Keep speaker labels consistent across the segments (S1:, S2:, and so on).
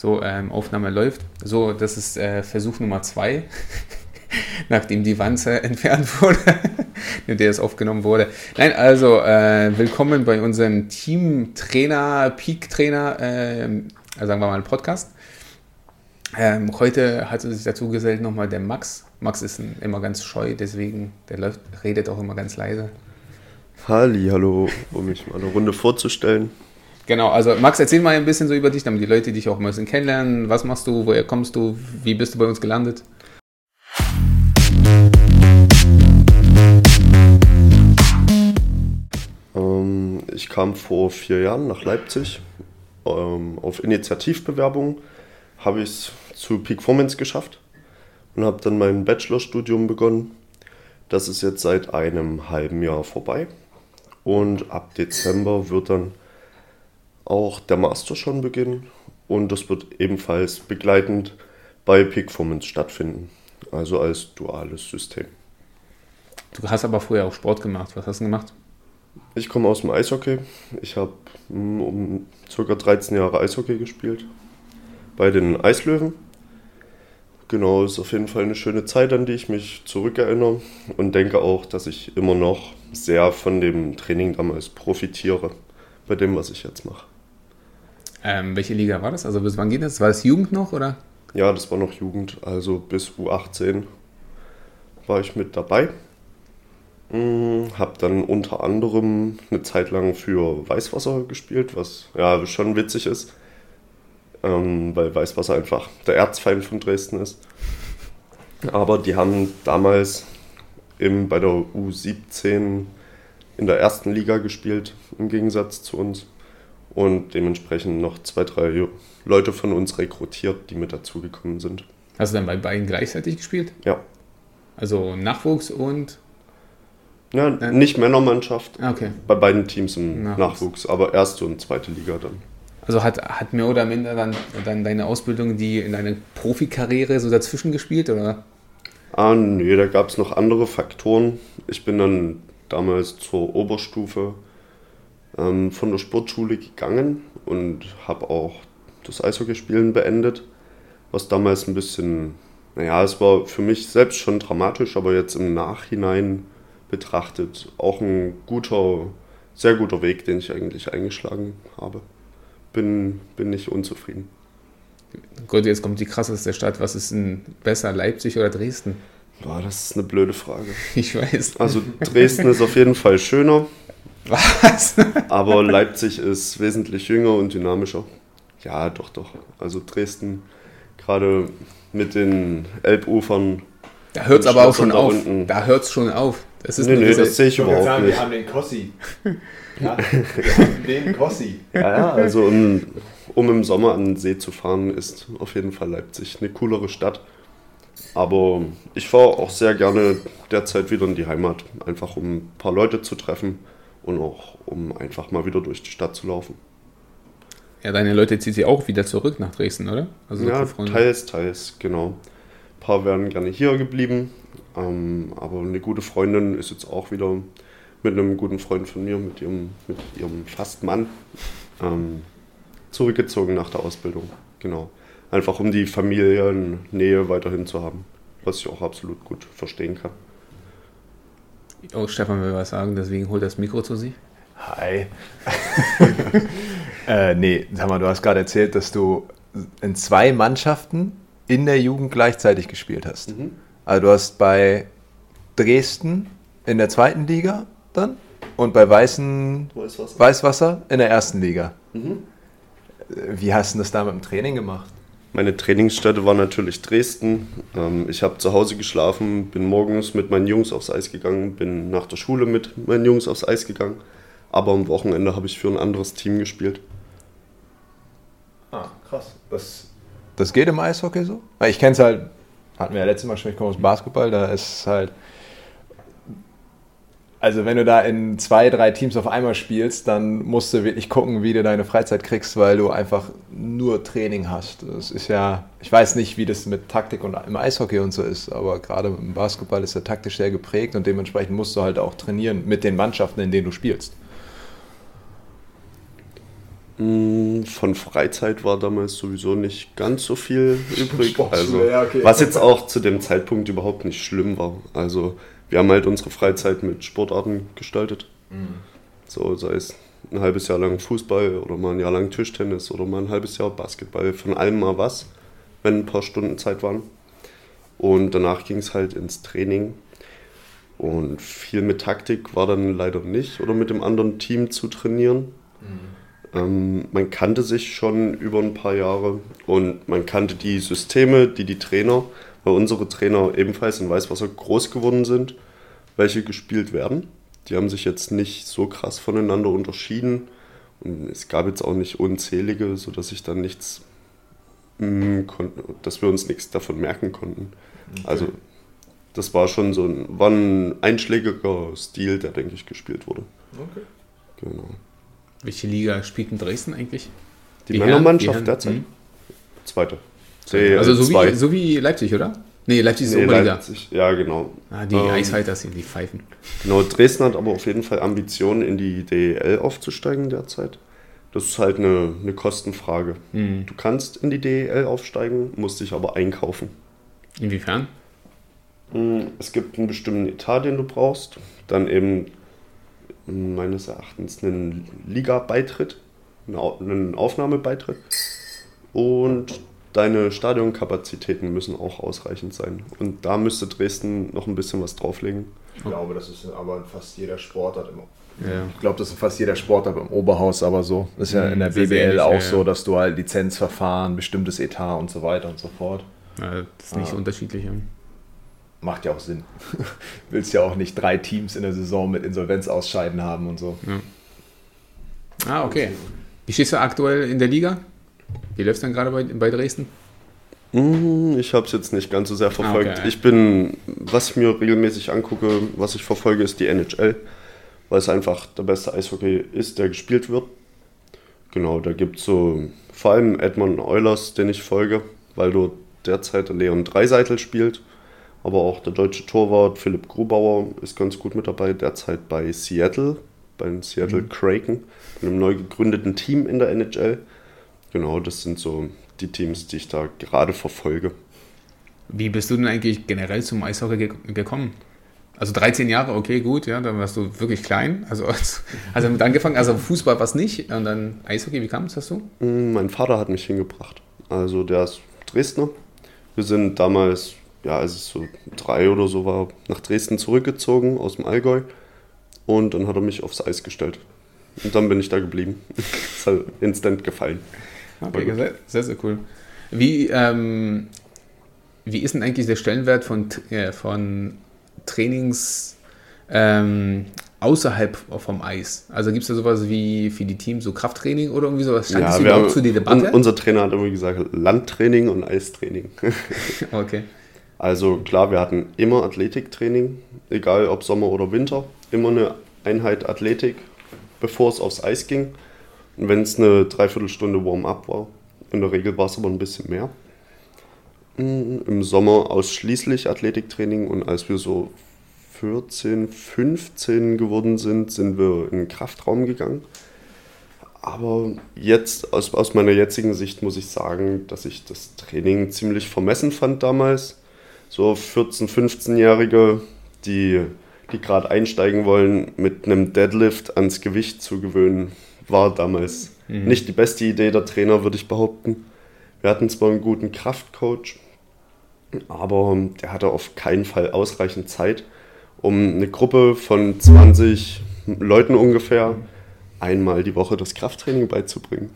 S1: So, ähm, Aufnahme läuft. So, das ist äh, Versuch Nummer zwei, nachdem die Wanze entfernt wurde, in der es aufgenommen wurde. Nein, also äh, willkommen bei unserem Teamtrainer, Peak-Trainer, äh, sagen wir mal Podcast. Ähm, heute hat sich dazu gesellt nochmal der Max. Max ist ein, immer ganz scheu, deswegen, der läuft, redet auch immer ganz leise.
S2: Halli, hallo, um mich mal eine Runde vorzustellen.
S1: Genau, also Max, erzähl mal ein bisschen so über dich, damit die Leute dich auch ein bisschen kennenlernen. Was machst du, woher kommst du, wie bist du bei uns gelandet?
S2: Ähm, ich kam vor vier Jahren nach Leipzig. Ähm, auf Initiativbewerbung habe ich es zu Peak Performance geschafft und habe dann mein Bachelorstudium begonnen. Das ist jetzt seit einem halben Jahr vorbei. Und ab Dezember wird dann auch der Master schon beginnen und das wird ebenfalls begleitend bei Peakformance stattfinden, also als duales System.
S1: Du hast aber vorher auch Sport gemacht. Was hast du gemacht?
S2: Ich komme aus dem Eishockey. Ich habe hm, um ca. 13 Jahre Eishockey gespielt bei den Eislöwen. Genau, ist auf jeden Fall eine schöne Zeit, an die ich mich zurückerinnere und denke auch, dass ich immer noch sehr von dem Training damals profitiere, bei dem, was ich jetzt mache.
S1: Ähm, welche Liga war das? Also bis wann geht das? War das Jugend noch oder?
S2: Ja, das war noch Jugend, also bis U18 war ich mit dabei. Hm, hab dann unter anderem eine Zeit lang für Weißwasser gespielt, was ja schon witzig ist, ähm, weil Weißwasser einfach der Erzfeind von Dresden ist. Aber die haben damals eben bei der U17 in der ersten Liga gespielt, im Gegensatz zu uns und dementsprechend noch zwei, drei Leute von uns rekrutiert, die mit dazugekommen sind.
S1: Hast du dann bei beiden gleichzeitig gespielt?
S2: Ja.
S1: Also Nachwuchs und?
S2: Ja, äh? nicht Männermannschaft.
S1: Ah, okay.
S2: Bei beiden Teams im Nachwuchs. Nachwuchs, aber erste und zweite Liga dann.
S1: Also hat, hat mehr oder minder dann, dann deine Ausbildung, die in deine Profikarriere so dazwischen gespielt, oder?
S2: Ah, nee, da gab es noch andere Faktoren. Ich bin dann damals zur Oberstufe ähm, von der Sportschule gegangen und habe auch das Eishockeyspielen beendet, was damals ein bisschen, naja, es war für mich selbst schon dramatisch, aber jetzt im Nachhinein betrachtet auch ein guter, sehr guter Weg, den ich eigentlich eingeschlagen habe. Bin, bin nicht unzufrieden.
S1: Gut, jetzt kommt die krasseste Stadt. Was ist denn besser, Leipzig oder Dresden?
S2: Boah, das ist eine blöde Frage.
S1: Ich weiß.
S2: Also Dresden ist auf jeden Fall schöner.
S1: Was?
S2: Aber Leipzig ist wesentlich jünger und dynamischer. Ja, doch, doch. Also Dresden, gerade mit den Elbufern.
S1: Da hört es aber auch schon auf. Unten. Da hört es schon auf.
S2: Das ist nee, nee, das sehe ich überhaupt sagen, nicht.
S3: Wir haben den Kossi. Ja, wir haben den Kossi.
S2: Ja, ja also um, um im Sommer an den See zu fahren, ist auf jeden Fall Leipzig eine coolere Stadt. Aber ich fahre auch sehr gerne derzeit wieder in die Heimat, einfach um ein paar Leute zu treffen und auch um einfach mal wieder durch die Stadt zu laufen.
S1: Ja, deine Leute ziehen sie auch wieder zurück nach Dresden, oder?
S2: Also ja, teils, teils, genau. Ein paar wären gerne hier geblieben, ähm, aber eine gute Freundin ist jetzt auch wieder mit einem guten Freund von mir, mit ihrem, mit ihrem Fastmann, ähm, zurückgezogen nach der Ausbildung. Genau. Einfach um die Familiennähe weiterhin zu haben, was ich auch absolut gut verstehen kann.
S1: Oh, Stefan will was sagen, deswegen holt das Mikro zu sich.
S3: Hi. äh, nee, sag mal, du hast gerade erzählt, dass du in zwei Mannschaften in der Jugend gleichzeitig gespielt hast. Mhm. Also du hast bei Dresden in der zweiten Liga dann und bei Weißen Weißwasser, Weißwasser in der ersten Liga. Mhm. Wie hast du das da mit dem Training gemacht?
S2: Meine Trainingsstätte war natürlich Dresden. Ähm, ich habe zu Hause geschlafen, bin morgens mit meinen Jungs aufs Eis gegangen, bin nach der Schule mit meinen Jungs aufs Eis gegangen. Aber am Wochenende habe ich für ein anderes Team gespielt.
S3: Ah, krass. Das, das geht im Eishockey so? Ich kenne es halt, hatten wir ja letztes Mal schon, ich komme aus Basketball, da ist es halt also wenn du da in zwei, drei Teams auf einmal spielst, dann musst du wirklich gucken, wie du deine Freizeit kriegst, weil du einfach nur Training hast. Das ist ja, ich weiß nicht, wie das mit Taktik und im Eishockey und so ist, aber gerade im Basketball ist der taktisch sehr geprägt und dementsprechend musst du halt auch trainieren mit den Mannschaften, in denen du spielst.
S2: Mm, Von Freizeit war damals sowieso nicht ganz so viel übrig. Also. Was jetzt auch zu dem Zeitpunkt überhaupt nicht schlimm war. Also wir haben halt unsere Freizeit mit Sportarten gestaltet. So sei es ein halbes Jahr lang Fußball oder mal ein Jahr lang Tischtennis oder mal ein halbes Jahr Basketball. Von allem mal was, wenn ein paar Stunden Zeit waren. Und danach ging es halt ins Training. Und viel mit Taktik war dann leider nicht oder mit dem anderen Team zu trainieren. Ähm, man kannte sich schon über ein paar Jahre und man kannte die Systeme, die die Trainer, weil unsere Trainer ebenfalls in Weißwasser groß geworden sind, welche gespielt werden. Die haben sich jetzt nicht so krass voneinander unterschieden und es gab jetzt auch nicht unzählige, sodass ich dann nichts, mm, dass wir uns nichts davon merken konnten. Also das war schon so ein, war ein einschlägiger Stil, der denke ich gespielt wurde.
S3: Okay.
S2: Genau.
S1: Welche Liga spielt in Dresden eigentlich?
S2: Die,
S1: Herren-
S2: Männermannschaft
S1: Herren-
S2: derzeit.
S1: Mhm.
S2: Zweite.
S1: Also so
S2: DL2.
S1: wie, so wie Leipzig, oder? Nee, Leipzig ist
S2: Nee,
S1: Oberliga.
S2: Leipzig. Ja, genau.
S1: Ah, die
S2: Ähm,
S1: Eisfighters sind die Pfeifen.
S2: Genau, Dresden hat aber auf jeden Fall Ambitionen, in die DEL aufzusteigen derzeit. Das ist halt eine, eine Kostenfrage.
S1: Mhm.
S2: Du kannst in die DEL aufsteigen, musst dich aber einkaufen.
S1: Inwiefern?
S2: Mm, Es gibt einen bestimmten Etat, den du brauchst. Dann eben meines Erachtens einen Liga-Beitritt, einen Aufnahmebeitritt. Und deine Stadionkapazitäten müssen auch ausreichend sein. Und da müsste Dresden noch ein bisschen was drauflegen.
S3: Ich glaube, das ist aber in fast jeder Sportart immer.
S1: Ja.
S3: Ich glaube, das ist in fast jeder Sportart im Oberhaus, aber so. Das ist ja in der
S1: Mhm, sehr, sehr
S3: BBL
S1: ähnlich,
S3: auch
S1: ja,
S3: so,
S1: ja.
S3: dass du halt Lizenzverfahren, bestimmtes Etat und so weiter und so fort.
S1: Ja, das ist nicht
S3: Ah.
S1: unterschiedlich.
S3: Macht ja auch Sinn. Willst ja auch nicht drei Teams in der Saison mit Insolvenz ausscheiden haben und so.
S1: Ah, okay. Wie stehst du aktuell in der Liga? Wie läuft es dann gerade bei, bei Dresden?
S2: Mm, Ich habe es jetzt nicht ganz so sehr verfolgt.
S1: Okay.
S2: Ich bin, was ich mir regelmäßig angucke, was ich verfolge, ist die NHL, weil es einfach der beste Eishockey ist, der gespielt wird. Genau, da gibt es so vor allem Edmond Eulers, den ich folge, weil dort derzeit der Leon Dreiseitel spielt. Aber auch der deutsche Torwart Philipp Grubauer ist ganz gut mit dabei, derzeit bei Seattle, beim Seattle Kraken, einem neu gegründeten Team in der NHL. Genau, das sind so die Teams, die ich da gerade verfolge.
S1: Wie bist du denn eigentlich generell zum Eishockey ge gekommen? Also 13 Jahre, okay, gut, ja, dann warst du wirklich klein. Also, als, also damit angefangen, also Fußball war es nicht und dann Eishockey, wie kam es dazu?
S2: Mm, Mein Vater hat mich hingebracht. Also der ist Dresdner. Wir sind damals, ja, als ich so drei oder so war, nach Dresden zurückgezogen aus dem Allgäu. Und dann hat er mich aufs Eis gestellt. Und dann bin ich da geblieben. ist halt instant gefallen.
S1: Okay, sehr, sehr, sehr cool. Wie, ähm, wie ist denn eigentlich der Stellenwert von, äh, von Trainings ähm, außerhalb vom Eis? Also gibt es da sowas wie für die Teams so Krafttraining oder irgendwie sowas? Stand das
S2: wir
S1: überhaupt
S2: haben-
S1: zu der Debatte?
S2: un- unser Trainer hat immer gesagt, Landtraining und Eistraining.
S1: okay.
S2: Also klar, wir hatten immer Athletiktraining, egal ob Sommer oder Winter, immer eine Einheit Athletik, bevor es aufs Eis ging. Wenn es eine Dreiviertelstunde Warm-up war, in der Regel war es aber ein bisschen mehr. Mm, Im Sommer ausschließlich Athletiktraining und als wir so 14, 15 geworden sind, sind wir in den Kraftraum gegangen. Aber jetzt, aus, aus meiner jetzigen Sicht, muss ich sagen, dass ich das Training ziemlich vermessen fand damals. So 14-, 15-Jährige, die, die gerade einsteigen wollen, mit einem Deadlift ans Gewicht zu gewöhnen, war damals nicht die beste Idee der Trainer, würde ich behaupten. Wir hatten zwar einen guten Kraftcoach, aber der hatte auf keinen Fall ausreichend Zeit, um eine Gruppe von 20 Leuten ungefähr einmal die Woche das Krafttraining beizubringen.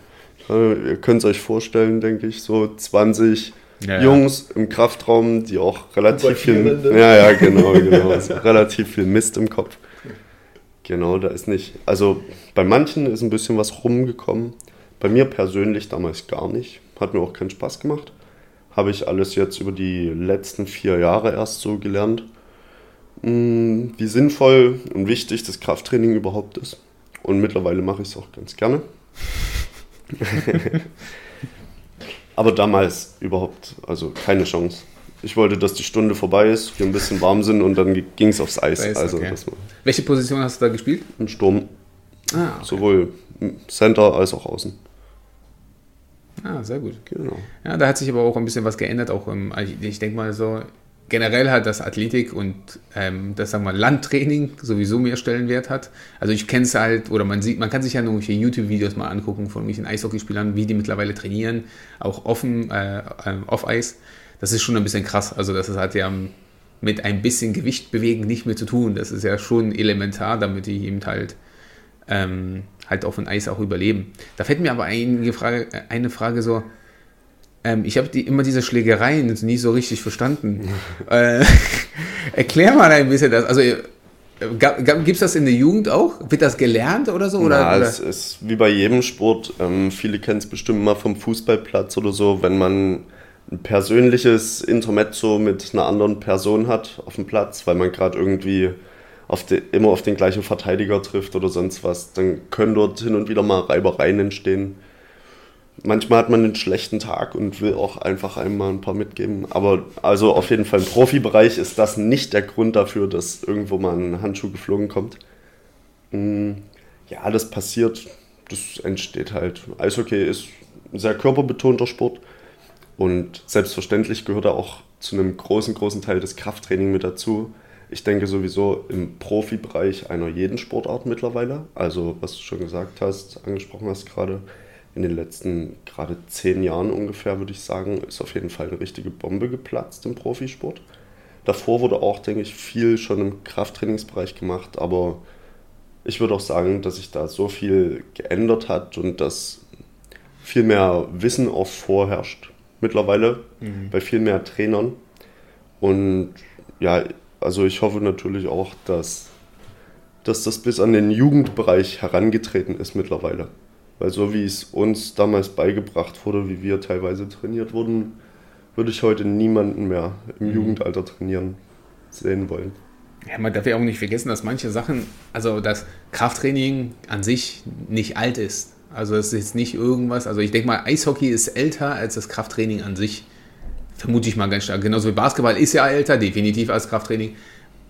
S2: Ihr könnt es euch vorstellen, denke ich, so 20
S1: Ja, ja.
S2: Jungs im Kraftraum, die auch relativ viel, ja, ja, genau, genau, also relativ viel Mist im Kopf. Genau, da ist nicht, also bei manchen ist ein bisschen was rumgekommen. Bei mir persönlich damals gar nicht. Hat mir auch keinen Spaß gemacht. Habe ich alles jetzt über die letzten vier Jahre erst so gelernt, mh, wie sinnvoll und wichtig das Krafttraining überhaupt ist. Und mittlerweile mache ich es auch ganz gerne. Aber damals überhaupt, also keine Chance. Ich wollte, dass die Stunde vorbei ist, wir ein bisschen warm sind und dann ging es aufs Eis.
S1: Eis,
S2: also
S1: okay. Welche Position hast du da gespielt?
S2: ein Sturm,
S1: Ah, okay.
S2: sowohl Center als auch Außen.
S1: Ah, sehr gut.
S2: Genau.
S1: Ja, da hat sich aber auch ein bisschen was geändert. Auch im, ich denke mal so, generell hat das Athletik und ähm, das sagen wir Landtraining sowieso mehr Stellenwert hat. Also ich kenne es halt, oder man sieht, man kann sich ja nur YouTube-Videos mal angucken von irgendwelchen Eishockeyspielern, wie die mittlerweile trainieren, auch offen, äh, äh, off-Eis. Das ist schon ein bisschen krass. Also das hat ja mit ein bisschen Gewicht bewegen nicht mehr zu tun. Das ist ja schon elementar, damit die eben halt ähm, halt auf dem Eis auch überleben. Da fällt mir aber eine Frage, eine Frage so, ähm, ich habe die, immer diese Schlägereien nie so richtig verstanden. äh, erklär mal ein bisschen das. Also äh, Gibt es das in der Jugend auch? Wird das gelernt oder so? Oder, oder?
S2: es ist wie bei jedem Sport. Ähm, viele kennen es bestimmt mal vom Fußballplatz oder so, wenn man ein persönliches Intermezzo mit einer anderen Person hat auf dem Platz, weil man gerade irgendwie auf de, immer auf den gleichen Verteidiger trifft oder sonst was, dann können dort hin und wieder mal Reibereien entstehen. Manchmal hat man einen schlechten Tag und will auch einfach einmal ein paar mitgeben. Aber also auf jeden Fall im Profibereich ist das nicht der Grund dafür, dass irgendwo mal ein Handschuh geflogen kommt. Mm, ja, das passiert, das entsteht halt. Eishockey ist ein sehr körperbetonter Sport und selbstverständlich gehört da auch zu einem großen, großen Teil das Krafttraining mit dazu. Ich denke sowieso im Profibereich einer jeden Sportart mittlerweile. Also, was du schon gesagt hast, angesprochen hast gerade, in den letzten gerade zehn Jahren ungefähr, würde ich sagen, ist auf jeden Fall eine richtige Bombe geplatzt im Profisport. Davor wurde auch, denke ich, viel schon im Krafttrainingsbereich gemacht, aber ich würde auch sagen, dass sich da so viel geändert hat und dass viel mehr Wissen auch vorherrscht mittlerweile mhm. bei viel mehr Trainern. Und ja, also ich hoffe natürlich auch, dass, dass das bis an den Jugendbereich herangetreten ist mittlerweile. Weil so wie es uns damals beigebracht wurde, wie wir teilweise trainiert wurden, würde ich heute niemanden mehr im mhm. Jugendalter trainieren sehen wollen.
S1: Ja, man darf ja auch nicht vergessen, dass manche Sachen, also das Krafttraining an sich nicht alt ist. Also es ist jetzt nicht irgendwas, also ich denke mal, Eishockey ist älter als das Krafttraining an sich. Vermute ich mal ganz stark. Genauso wie Basketball ist ja älter, definitiv als Krafttraining.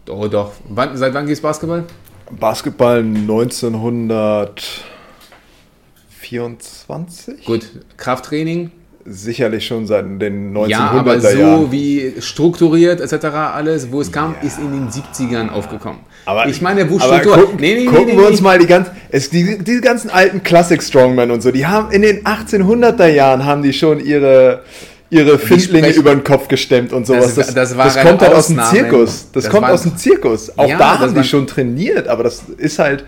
S1: Doch, doch. Wann, seit wann geht es Basketball?
S3: Basketball 1900. 24?
S1: Gut, Krafttraining.
S3: Sicherlich schon seit den 1900er
S1: Ja, aber so Jahren. wie strukturiert etc. alles, wo es kam, ja. ist in den 70ern aufgekommen.
S3: Aber
S1: ich meine, wo
S3: Struktur. Guck, nee, nee, gucken nee, wir uns mal die ganzen, es, die, die ganzen alten Classic Strongmen und so, die haben in den 1800er Jahren haben die schon ihre ihre Findlinge über den Kopf gestemmt und sowas.
S1: Das, das, das,
S3: das kommt halt aus dem Zirkus. Das, kommt aus dem Zirkus. Auch ja, da haben die schon trainiert, aber das ist halt,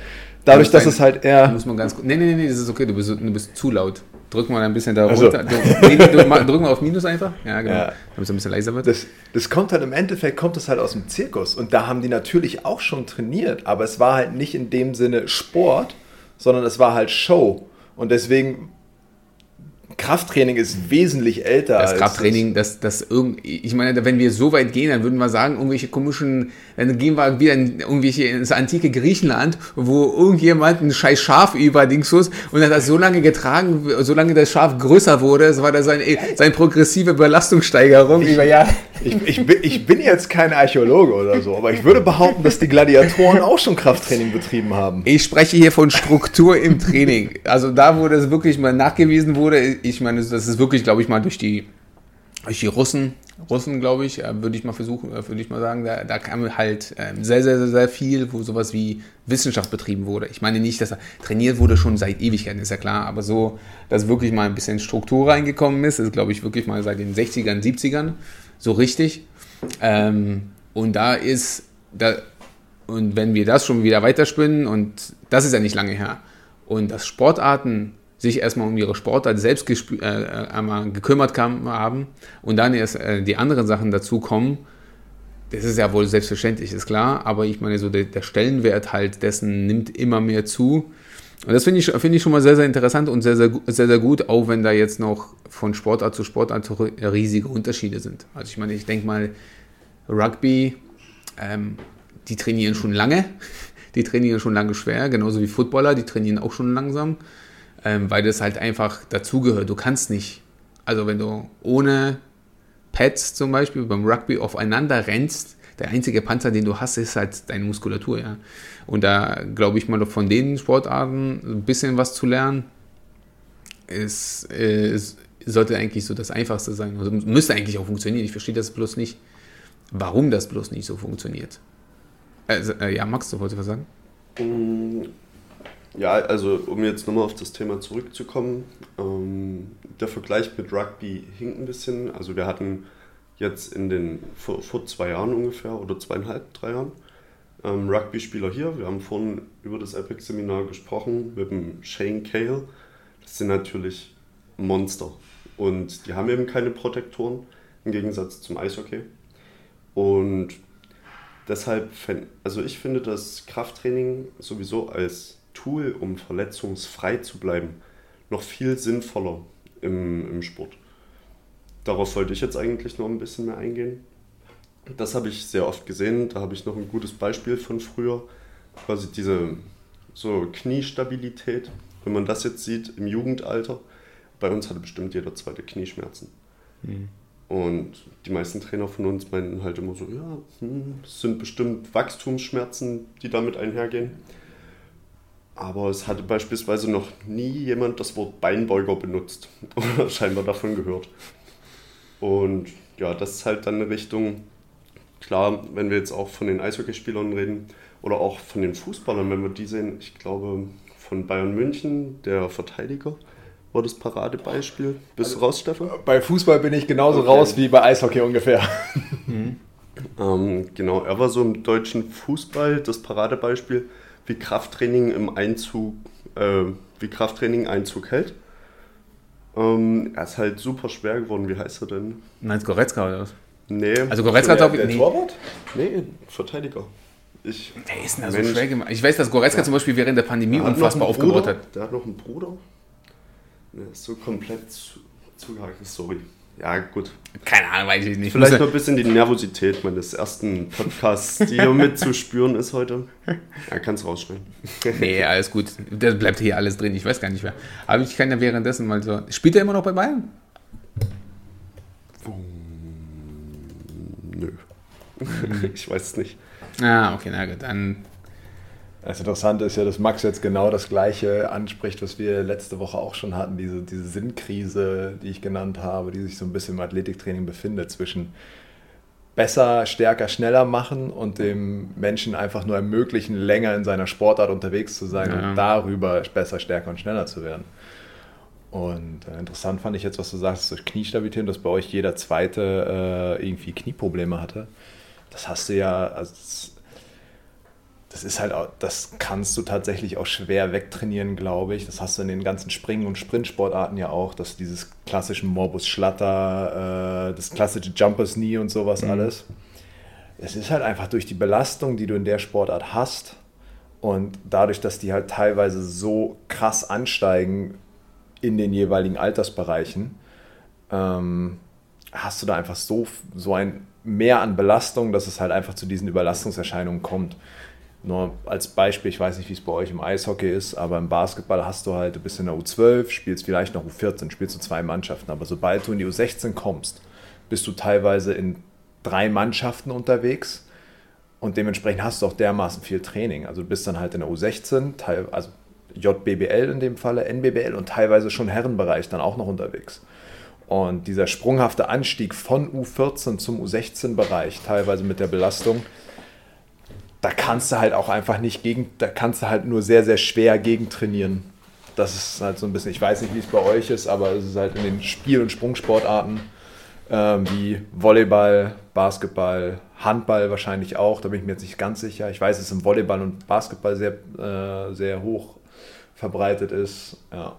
S3: Dadurch, dass es halt eher.
S1: Muss man ganz gut. Nee, nee, nee, das ist okay, du bist, du bist zu laut. Drück mal ein bisschen da also. runter. drück mal auf Minus einfach. Ja, genau. Ja. Damit es ein bisschen leiser wird.
S3: Das, das kommt halt im Endeffekt, kommt das halt aus dem Zirkus. Und da haben die natürlich auch schon trainiert. Aber es war halt nicht in dem Sinne Sport, sondern es war halt Show. Und deswegen Krafttraining ist wesentlich älter.
S1: Das Krafttraining, das, das irgend, ich meine, wenn wir so weit gehen, dann würden wir sagen, irgendwelche komischen, dann gehen wir wieder in irgendwelche ins antike Griechenland, wo irgendjemand ein scheiß Schaf über Dingsfuß und hat das so lange getragen, solange das Schaf größer wurde, so war das seine, seine progressive Belastungssteigerung
S3: ich, über Jahre. Ich, ich, bin, ich bin jetzt kein Archäologe oder so, aber ich würde behaupten, dass die Gladiatoren auch schon Krafttraining betrieben haben.
S1: Ich spreche hier von Struktur im Training. Also da, wo das wirklich mal nachgewiesen wurde, ich meine, das ist wirklich, glaube ich, mal durch die, durch die Russen, Russen, glaube ich, äh, würde ich mal versuchen, äh, würde ich mal sagen, da, da kam halt ähm, sehr, sehr, sehr, sehr viel, wo sowas wie Wissenschaft betrieben wurde. Ich meine nicht, dass er trainiert wurde schon seit Ewigkeiten, ist ja klar, aber so, dass wirklich mal ein bisschen Struktur reingekommen ist, ist, glaube ich, wirklich mal seit den 60ern, 70ern so richtig. Ähm, und da ist, da, und wenn wir das schon wieder weiterspinnen, und das ist ja nicht lange her, und dass Sportarten sich erstmal um ihre Sportart selbst äh, einmal gekümmert haben und dann erst äh, die anderen Sachen dazu kommen, das ist ja wohl selbstverständlich, ist klar, aber ich meine, so der, der Stellenwert halt dessen nimmt immer mehr zu. Und das finde ich, find ich schon mal sehr, sehr interessant und sehr, sehr, sehr, sehr gut, auch wenn da jetzt noch von Sportart zu Sportart riesige Unterschiede sind. Also ich meine, ich denke mal, Rugby, ähm, die trainieren schon lange, die trainieren schon lange schwer, genauso wie Footballer, die trainieren auch schon langsam ähm, weil das halt einfach dazugehört. Du kannst nicht, also wenn du ohne Pads zum Beispiel beim Rugby aufeinander rennst, der einzige Panzer, den du hast, ist halt deine Muskulatur, ja. Und da glaube ich mal von den Sportarten ein bisschen was zu lernen, ist, ist sollte eigentlich so das Einfachste sein. Also müsste eigentlich auch funktionieren. Ich verstehe das bloß nicht, warum das bloß nicht so funktioniert. Also, äh, ja, Max, du wolltest was sagen?
S2: Mm, ja, also um jetzt nochmal auf das Thema zurückzukommen, ähm, der Vergleich mit Rugby hinkt ein bisschen. Also wir hatten jetzt in den vor, vor zwei Jahren ungefähr oder zweieinhalb, drei Jahren ähm, Rugby-Spieler hier. Wir haben vorhin über das Epic-Seminar gesprochen mit dem Shane Cale. Das sind natürlich Monster. Und die haben eben keine Protektoren im Gegensatz zum Eishockey. Und deshalb, also ich finde das Krafttraining sowieso als Tool, um verletzungsfrei zu bleiben, noch viel sinnvoller im, im Sport. Darauf wollte ich jetzt eigentlich noch ein bisschen mehr eingehen. Das habe ich sehr oft gesehen. Da habe ich noch ein gutes Beispiel von früher. Quasi diese so Kniestabilität. Wenn man das jetzt sieht im Jugendalter, bei uns hatte bestimmt jeder zweite Knieschmerzen. Mhm. Und die meisten Trainer von uns meinten halt immer so, ja, hm, es sind bestimmt Wachstumsschmerzen, die damit einhergehen. Aber es hatte beispielsweise noch nie jemand das Wort Beinbeuger benutzt oder scheinbar davon gehört. Und ja, das ist halt dann eine Richtung, klar, wenn wir jetzt auch von den Eishockeyspielern reden oder auch von den Fußballern, wenn wir die sehen, ich glaube von Bayern München, der Verteidiger, war das Paradebeispiel. Bist du raus, Stefan?
S3: Bei Fußball bin ich genauso okay. raus wie bei Eishockey ungefähr.
S2: Mhm. Ähm, genau, er war so im deutschen Fußball das Paradebeispiel, wie Krafttraining im Einzug, äh, wie Krafttraining Einzug hält. Ähm, er ist halt super schwer geworden. Wie heißt er denn?
S1: Meinst Goretzka oder was?
S2: Nee.
S1: Also Goretzka hat auch...
S2: Der nee. Torwart? Nee, Verteidiger.
S1: Ich, Wer ist denn da so schwer gemacht? Ich weiß, dass Goretzka ja. zum Beispiel während der Pandemie unfassbar aufgebaut hat.
S2: Der hat noch einen Bruder. Der ist so komplett zugehakt. Sorry. Ja, gut.
S1: Keine Ahnung, weiß ich nicht.
S2: Vielleicht noch ein bisschen die Nervosität meines ersten Podcasts, die hier mit zu spüren ist heute. Ja, kannst rausschneiden.
S1: nee, alles gut. Das bleibt hier alles drin. Ich weiß gar nicht mehr. Aber ich kann ja währenddessen mal so. Spielt er immer noch bei Bayern?
S2: Nö. ich weiß es nicht.
S1: Ah, okay, na gut. Dann
S3: das Interessante ist ja, dass Max jetzt genau das Gleiche anspricht, was wir letzte Woche auch schon hatten, diese, diese Sinnkrise, die ich genannt habe, die sich so ein bisschen im Athletiktraining befindet, zwischen besser, stärker, schneller machen und dem Menschen einfach nur ermöglichen, länger in seiner Sportart unterwegs zu sein ja. und darüber besser, stärker und schneller zu werden. Und äh, interessant fand ich jetzt, was du sagst, durch Kniestabilität, dass bei euch jeder Zweite äh, irgendwie Knieprobleme hatte. Das hast du ja, also das ist halt auch, das kannst du tatsächlich auch schwer wegtrainieren, glaube ich. Das hast du in den ganzen Springen- und Sprintsportarten ja auch, dass dieses klassische Morbus Schlatter, äh, das klassische Jumpers Knee und sowas mhm. alles. Es ist halt einfach durch die Belastung, die du in der Sportart hast und dadurch, dass die halt teilweise so krass ansteigen in den jeweiligen Altersbereichen, ähm, hast du da einfach so, so ein Mehr an Belastung, dass es halt einfach zu diesen Überlastungserscheinungen kommt. Nur als Beispiel, ich weiß nicht, wie es bei euch im Eishockey ist, aber im Basketball hast du halt, du bist in der U12, spielst vielleicht noch U14, spielst du zwei Mannschaften. Aber sobald du in die U16 kommst, bist du teilweise in drei Mannschaften unterwegs und dementsprechend hast du auch dermaßen viel Training. Also du bist dann halt in der U16, also JBBL in dem Falle, NBBL und teilweise schon Herrenbereich dann auch noch unterwegs. Und dieser sprunghafte Anstieg von U14 zum U16-Bereich, teilweise mit der Belastung, da kannst du halt auch einfach nicht gegen, da kannst du halt nur sehr, sehr schwer gegen trainieren. Das ist halt so ein bisschen, ich weiß nicht, wie es bei euch ist, aber es ist halt in den Spiel- und Sprungsportarten ähm, wie Volleyball, Basketball, Handball wahrscheinlich auch, da bin ich mir jetzt nicht ganz sicher. Ich weiß, dass es im Volleyball und Basketball sehr, äh, sehr hoch verbreitet ist. Ja.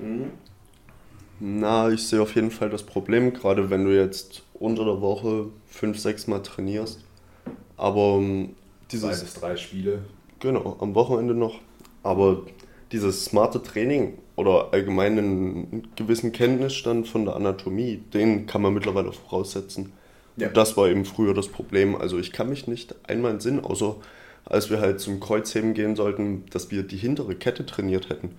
S2: Mhm. Na, ich sehe auf jeden Fall das Problem, gerade wenn du jetzt unter der Woche fünf, sechs Mal trainierst aber ähm,
S3: dieses. Zwei bis drei Spiele.
S2: Genau, am Wochenende noch. Aber dieses smarte Training oder allgemein einen gewissen Kenntnisstand von der Anatomie, den kann man mittlerweile voraussetzen. Ja. Das war eben früher das Problem. Also ich kann mich nicht einmal in Sinn, außer als wir halt zum Kreuzheben gehen sollten, dass wir die hintere Kette trainiert hätten.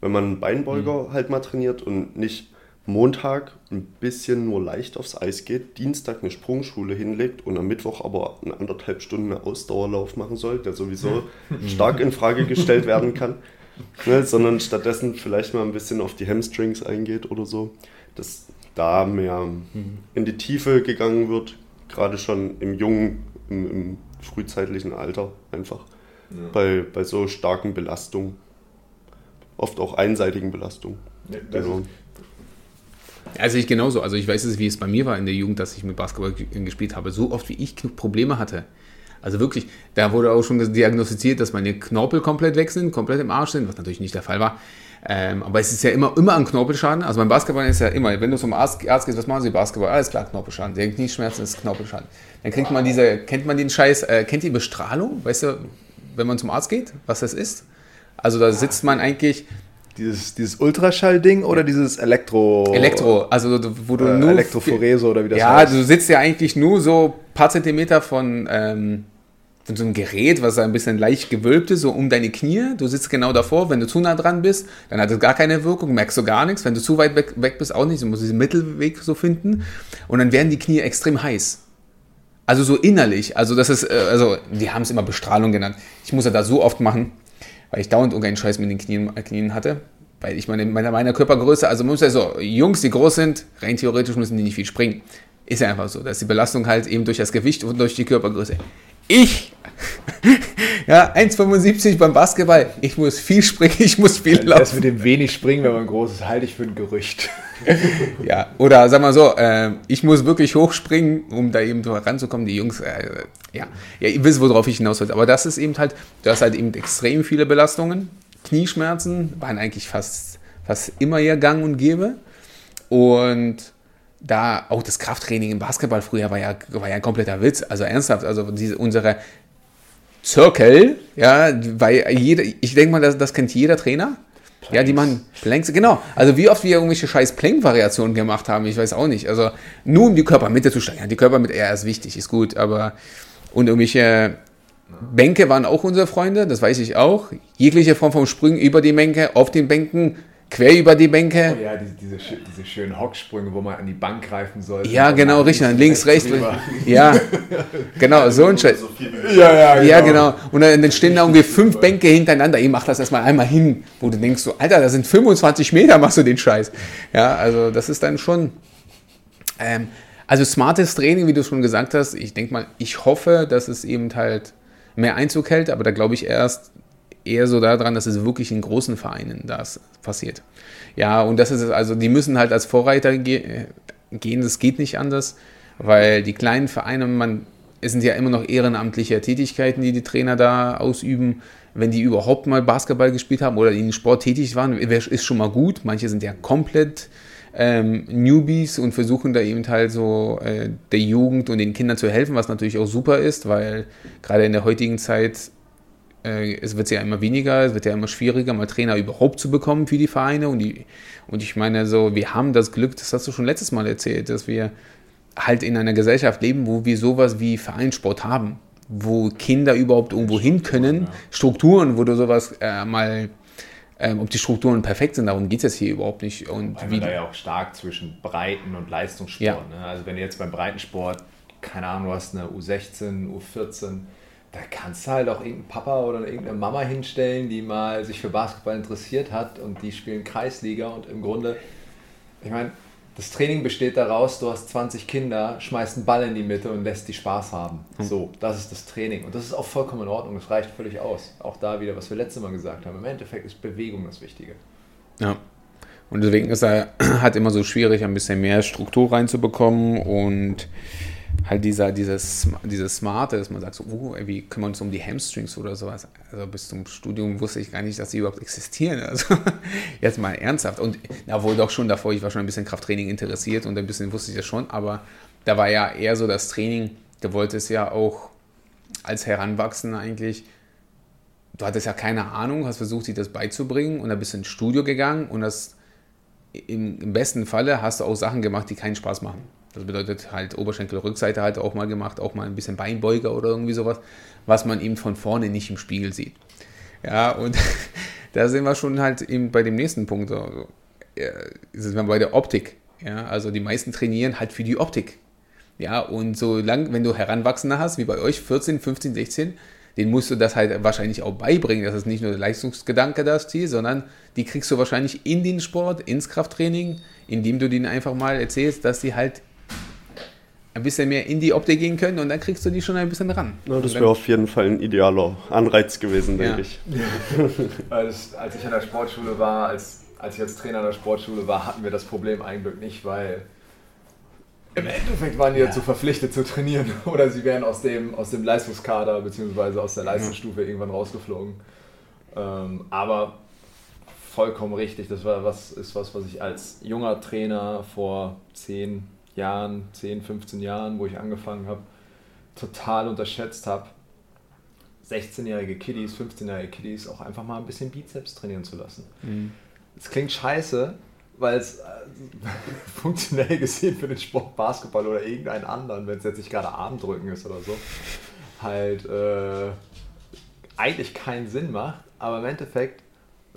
S2: Wenn man einen Beinbeuger mhm. halt mal trainiert und nicht Montag ein bisschen nur leicht aufs Eis geht, Dienstag eine Sprungschule hinlegt und am Mittwoch aber eine anderthalb Stunden Ausdauerlauf machen soll, der sowieso stark in Frage gestellt werden kann. ne, sondern stattdessen vielleicht mal ein bisschen auf die Hamstrings eingeht oder so, dass da mehr mhm. in die Tiefe gegangen wird, gerade schon im jungen, im, im frühzeitlichen Alter einfach, ja. bei, bei so starken Belastungen, oft auch einseitigen Belastungen. Ja, genau.
S1: Also ich genauso. Also ich weiß es, wie es bei mir war in der Jugend, dass ich mit Basketball gespielt habe. So oft wie ich Probleme hatte. Also wirklich, da wurde auch schon diagnostiziert, dass meine Knorpel komplett weg sind, komplett im Arsch sind, was natürlich nicht der Fall war. Ähm, aber es ist ja immer, immer ein Knorpelschaden. Also beim Basketball ist ja immer, wenn du zum Arzt, Arzt gehst, was machen sie Basketball? Alles klar, Knorpelschaden. Der Knieschmerzen ist Knorpelschaden. Dann kriegt man diese, kennt man den Scheiß, äh, kennt ihr Bestrahlung? Weißt du, wenn man zum Arzt geht, was das ist? Also da sitzt man eigentlich,
S3: dieses, dieses Ultraschall-Ding oder dieses Elektro...
S1: Elektro, also wo du äh, nur...
S3: Elektrophorese oder wie das
S1: ja, heißt. Ja, du sitzt ja eigentlich nur so ein paar Zentimeter von, ähm, von so einem Gerät, was ein bisschen leicht gewölbt ist, so um deine Knie. Du sitzt genau davor. Wenn du zu nah dran bist, dann hat es gar keine Wirkung, merkst du gar nichts. Wenn du zu weit weg, weg bist, auch nicht. Du musst diesen Mittelweg so finden. Und dann werden die Knie extrem heiß. Also so innerlich. Also das ist, äh, also die haben es immer Bestrahlung genannt. Ich muss ja da so oft machen weil ich dauernd irgendeinen Scheiß mit den Knien, äh, Knien hatte. Weil ich meine, meiner, meiner Körpergröße, also muss ja so, Jungs, die groß sind, rein theoretisch müssen die nicht viel springen. Ist ja einfach so, dass die Belastung halt eben durch das Gewicht und durch die Körpergröße. Ich, ja, 1,75 beim Basketball, ich muss viel springen, ich muss viel
S3: laufen. Das mit dem wenig springen, wenn man groß ist, halte ich für ein Gerücht.
S1: ja, oder sag mal so, äh, ich muss wirklich hochspringen, um da eben ranzukommen. Die Jungs, äh, ja, ja, ihr wisst, worauf ich hinaus will. Aber das ist eben halt, du hast halt eben extrem viele Belastungen. Knieschmerzen waren eigentlich fast, fast immer ihr Gang und Gäbe. Und da auch das Krafttraining im Basketball früher war ja, war ja ein kompletter Witz. Also ernsthaft, also diese, unsere Circle, ja, weil jeder, ich denke mal, das, das kennt jeder Trainer. Planks. Ja, die man Planks, genau. Also wie oft wir irgendwelche scheiß Plank-Variationen gemacht haben, ich weiß auch nicht. Also nur um die Körpermitte zu steigern. Die Körpermitte, ja, ist wichtig, ist gut, aber und irgendwelche Bänke waren auch unsere Freunde, das weiß ich auch. Jegliche Form von Sprüngen über die Bänke, auf den Bänken, quer über die Bänke.
S3: Oh ja, diese, diese, diese schönen Hocksprünge, wo man an die Bank greifen soll.
S1: Ja, genau, richtig. Links, rechts. Drüber. Ja, genau, so ein Scheiß.
S3: Ja, ja,
S1: genau. Ja, genau. Und dann stehen da irgendwie fünf Bänke hintereinander. Ich mach das erstmal einmal hin, wo du denkst so, Alter, das sind 25 Meter, machst du den Scheiß. Ja, also das ist dann schon. Ähm, also smartes Training, wie du schon gesagt hast. Ich denke mal, ich hoffe, dass es eben halt mehr Einzug hält, aber da glaube ich erst, eher so daran, dass es wirklich in großen Vereinen das passiert. Ja, und das ist also, die müssen halt als Vorreiter ge gehen, das geht nicht anders, weil die kleinen Vereine, man, es sind ja immer noch ehrenamtliche Tätigkeiten, die die Trainer da ausüben. Wenn die überhaupt mal Basketball gespielt haben oder in Sport tätig waren, ist schon mal gut. Manche sind ja komplett ähm, Newbies und versuchen da eben halt so äh, der Jugend und den Kindern zu helfen, was natürlich auch super ist, weil gerade in der heutigen Zeit äh, es wird ja immer weniger, es wird ja immer schwieriger, mal Trainer überhaupt zu bekommen für die Vereine. Und, die, und ich meine, so, wir haben das Glück, das hast du schon letztes Mal erzählt, dass wir halt in einer Gesellschaft leben, wo wir sowas wie Vereinssport haben, wo Kinder überhaupt irgendwo hin können, Strukturen, wo du sowas äh, mal ähm, ob die Strukturen perfekt sind, darum geht es jetzt hier überhaupt nicht. Und
S3: Weil wie da ja auch stark zwischen Breiten- und Leistungssport. Ja. Ne? Also wenn du jetzt beim Breitensport, keine Ahnung, du hast eine U16, U14, da kannst du halt auch irgendeinen Papa oder irgendeine Mama hinstellen, die mal sich für Basketball interessiert hat und die spielen Kreisliga und im Grunde, ich meine, das Training besteht daraus, du hast 20 Kinder, schmeißt einen Ball in die Mitte und lässt die Spaß haben. Hm. So, das ist das Training. Und das ist auch vollkommen in Ordnung, das reicht völlig aus. Auch da wieder, was wir letztes Mal gesagt haben. Im Endeffekt ist Bewegung das Wichtige.
S1: Ja. Und deswegen ist er halt immer so schwierig, ein bisschen mehr Struktur reinzubekommen und halt dieser, dieses, dieses Smarte, dass man sagt, so, oh, wie kümmern wir uns um die Hamstrings oder sowas. Also bis zum Studium wusste ich gar nicht, dass die überhaupt existieren. Also jetzt mal ernsthaft. Und na wohl doch schon davor, ich war schon ein bisschen Krafttraining interessiert und ein bisschen wusste ich das schon, aber da war ja eher so das Training, du wolltest ja auch als Heranwachsender eigentlich, du hattest ja keine Ahnung, hast versucht, dir das beizubringen und dann bist du ins Studio gegangen und das im, im besten Falle hast du auch Sachen gemacht, die keinen Spaß machen. Das bedeutet halt Oberschenkelrückseite halt auch mal gemacht, auch mal ein bisschen Beinbeuger oder irgendwie sowas, was man eben von vorne nicht im Spiegel sieht. Ja, und da sind wir schon halt eben bei dem nächsten Punkt. Also, ja, sind wir bei der Optik. Ja, also die meisten trainieren halt für die Optik. Ja, und so lang, wenn du Heranwachsende hast, wie bei euch, 14, 15, 16, den musst du das halt wahrscheinlich auch beibringen, dass es nicht nur der Leistungsgedanke das Ziel, sondern die kriegst du wahrscheinlich in den Sport, ins Krafttraining, indem du denen einfach mal erzählst, dass die halt ein bisschen mehr in die Optik gehen können und dann kriegst du die schon ein bisschen ran.
S2: Ja, das wäre auf jeden Fall ein idealer Anreiz gewesen, denke
S1: Ja.
S2: ich.
S3: als, als ich an der Sportschule war, als, als ich als Trainer an der Sportschule war, hatten wir das Problem eigentlich nicht, weil im Endeffekt waren die dazu verpflichtet zu trainieren oder sie wären aus dem, aus dem Leistungskader bzw. aus der Leistungsstufe irgendwann rausgeflogen. Ähm, aber vollkommen richtig, das war was, ist was, was ich als junger Trainer vor 10 Jahren, 10, 15 Jahren, wo ich angefangen habe, total unterschätzt habe. 16-jährige Kiddies, 15-jährige Kiddies auch einfach mal ein bisschen Bizeps trainieren zu lassen. Es klingt scheiße, weil es äh, funktionell gesehen für den Sport Basketball oder irgendeinen anderen, wenn es jetzt nicht gerade Armdrücken ist oder so, halt äh, eigentlich keinen Sinn macht, aber im Endeffekt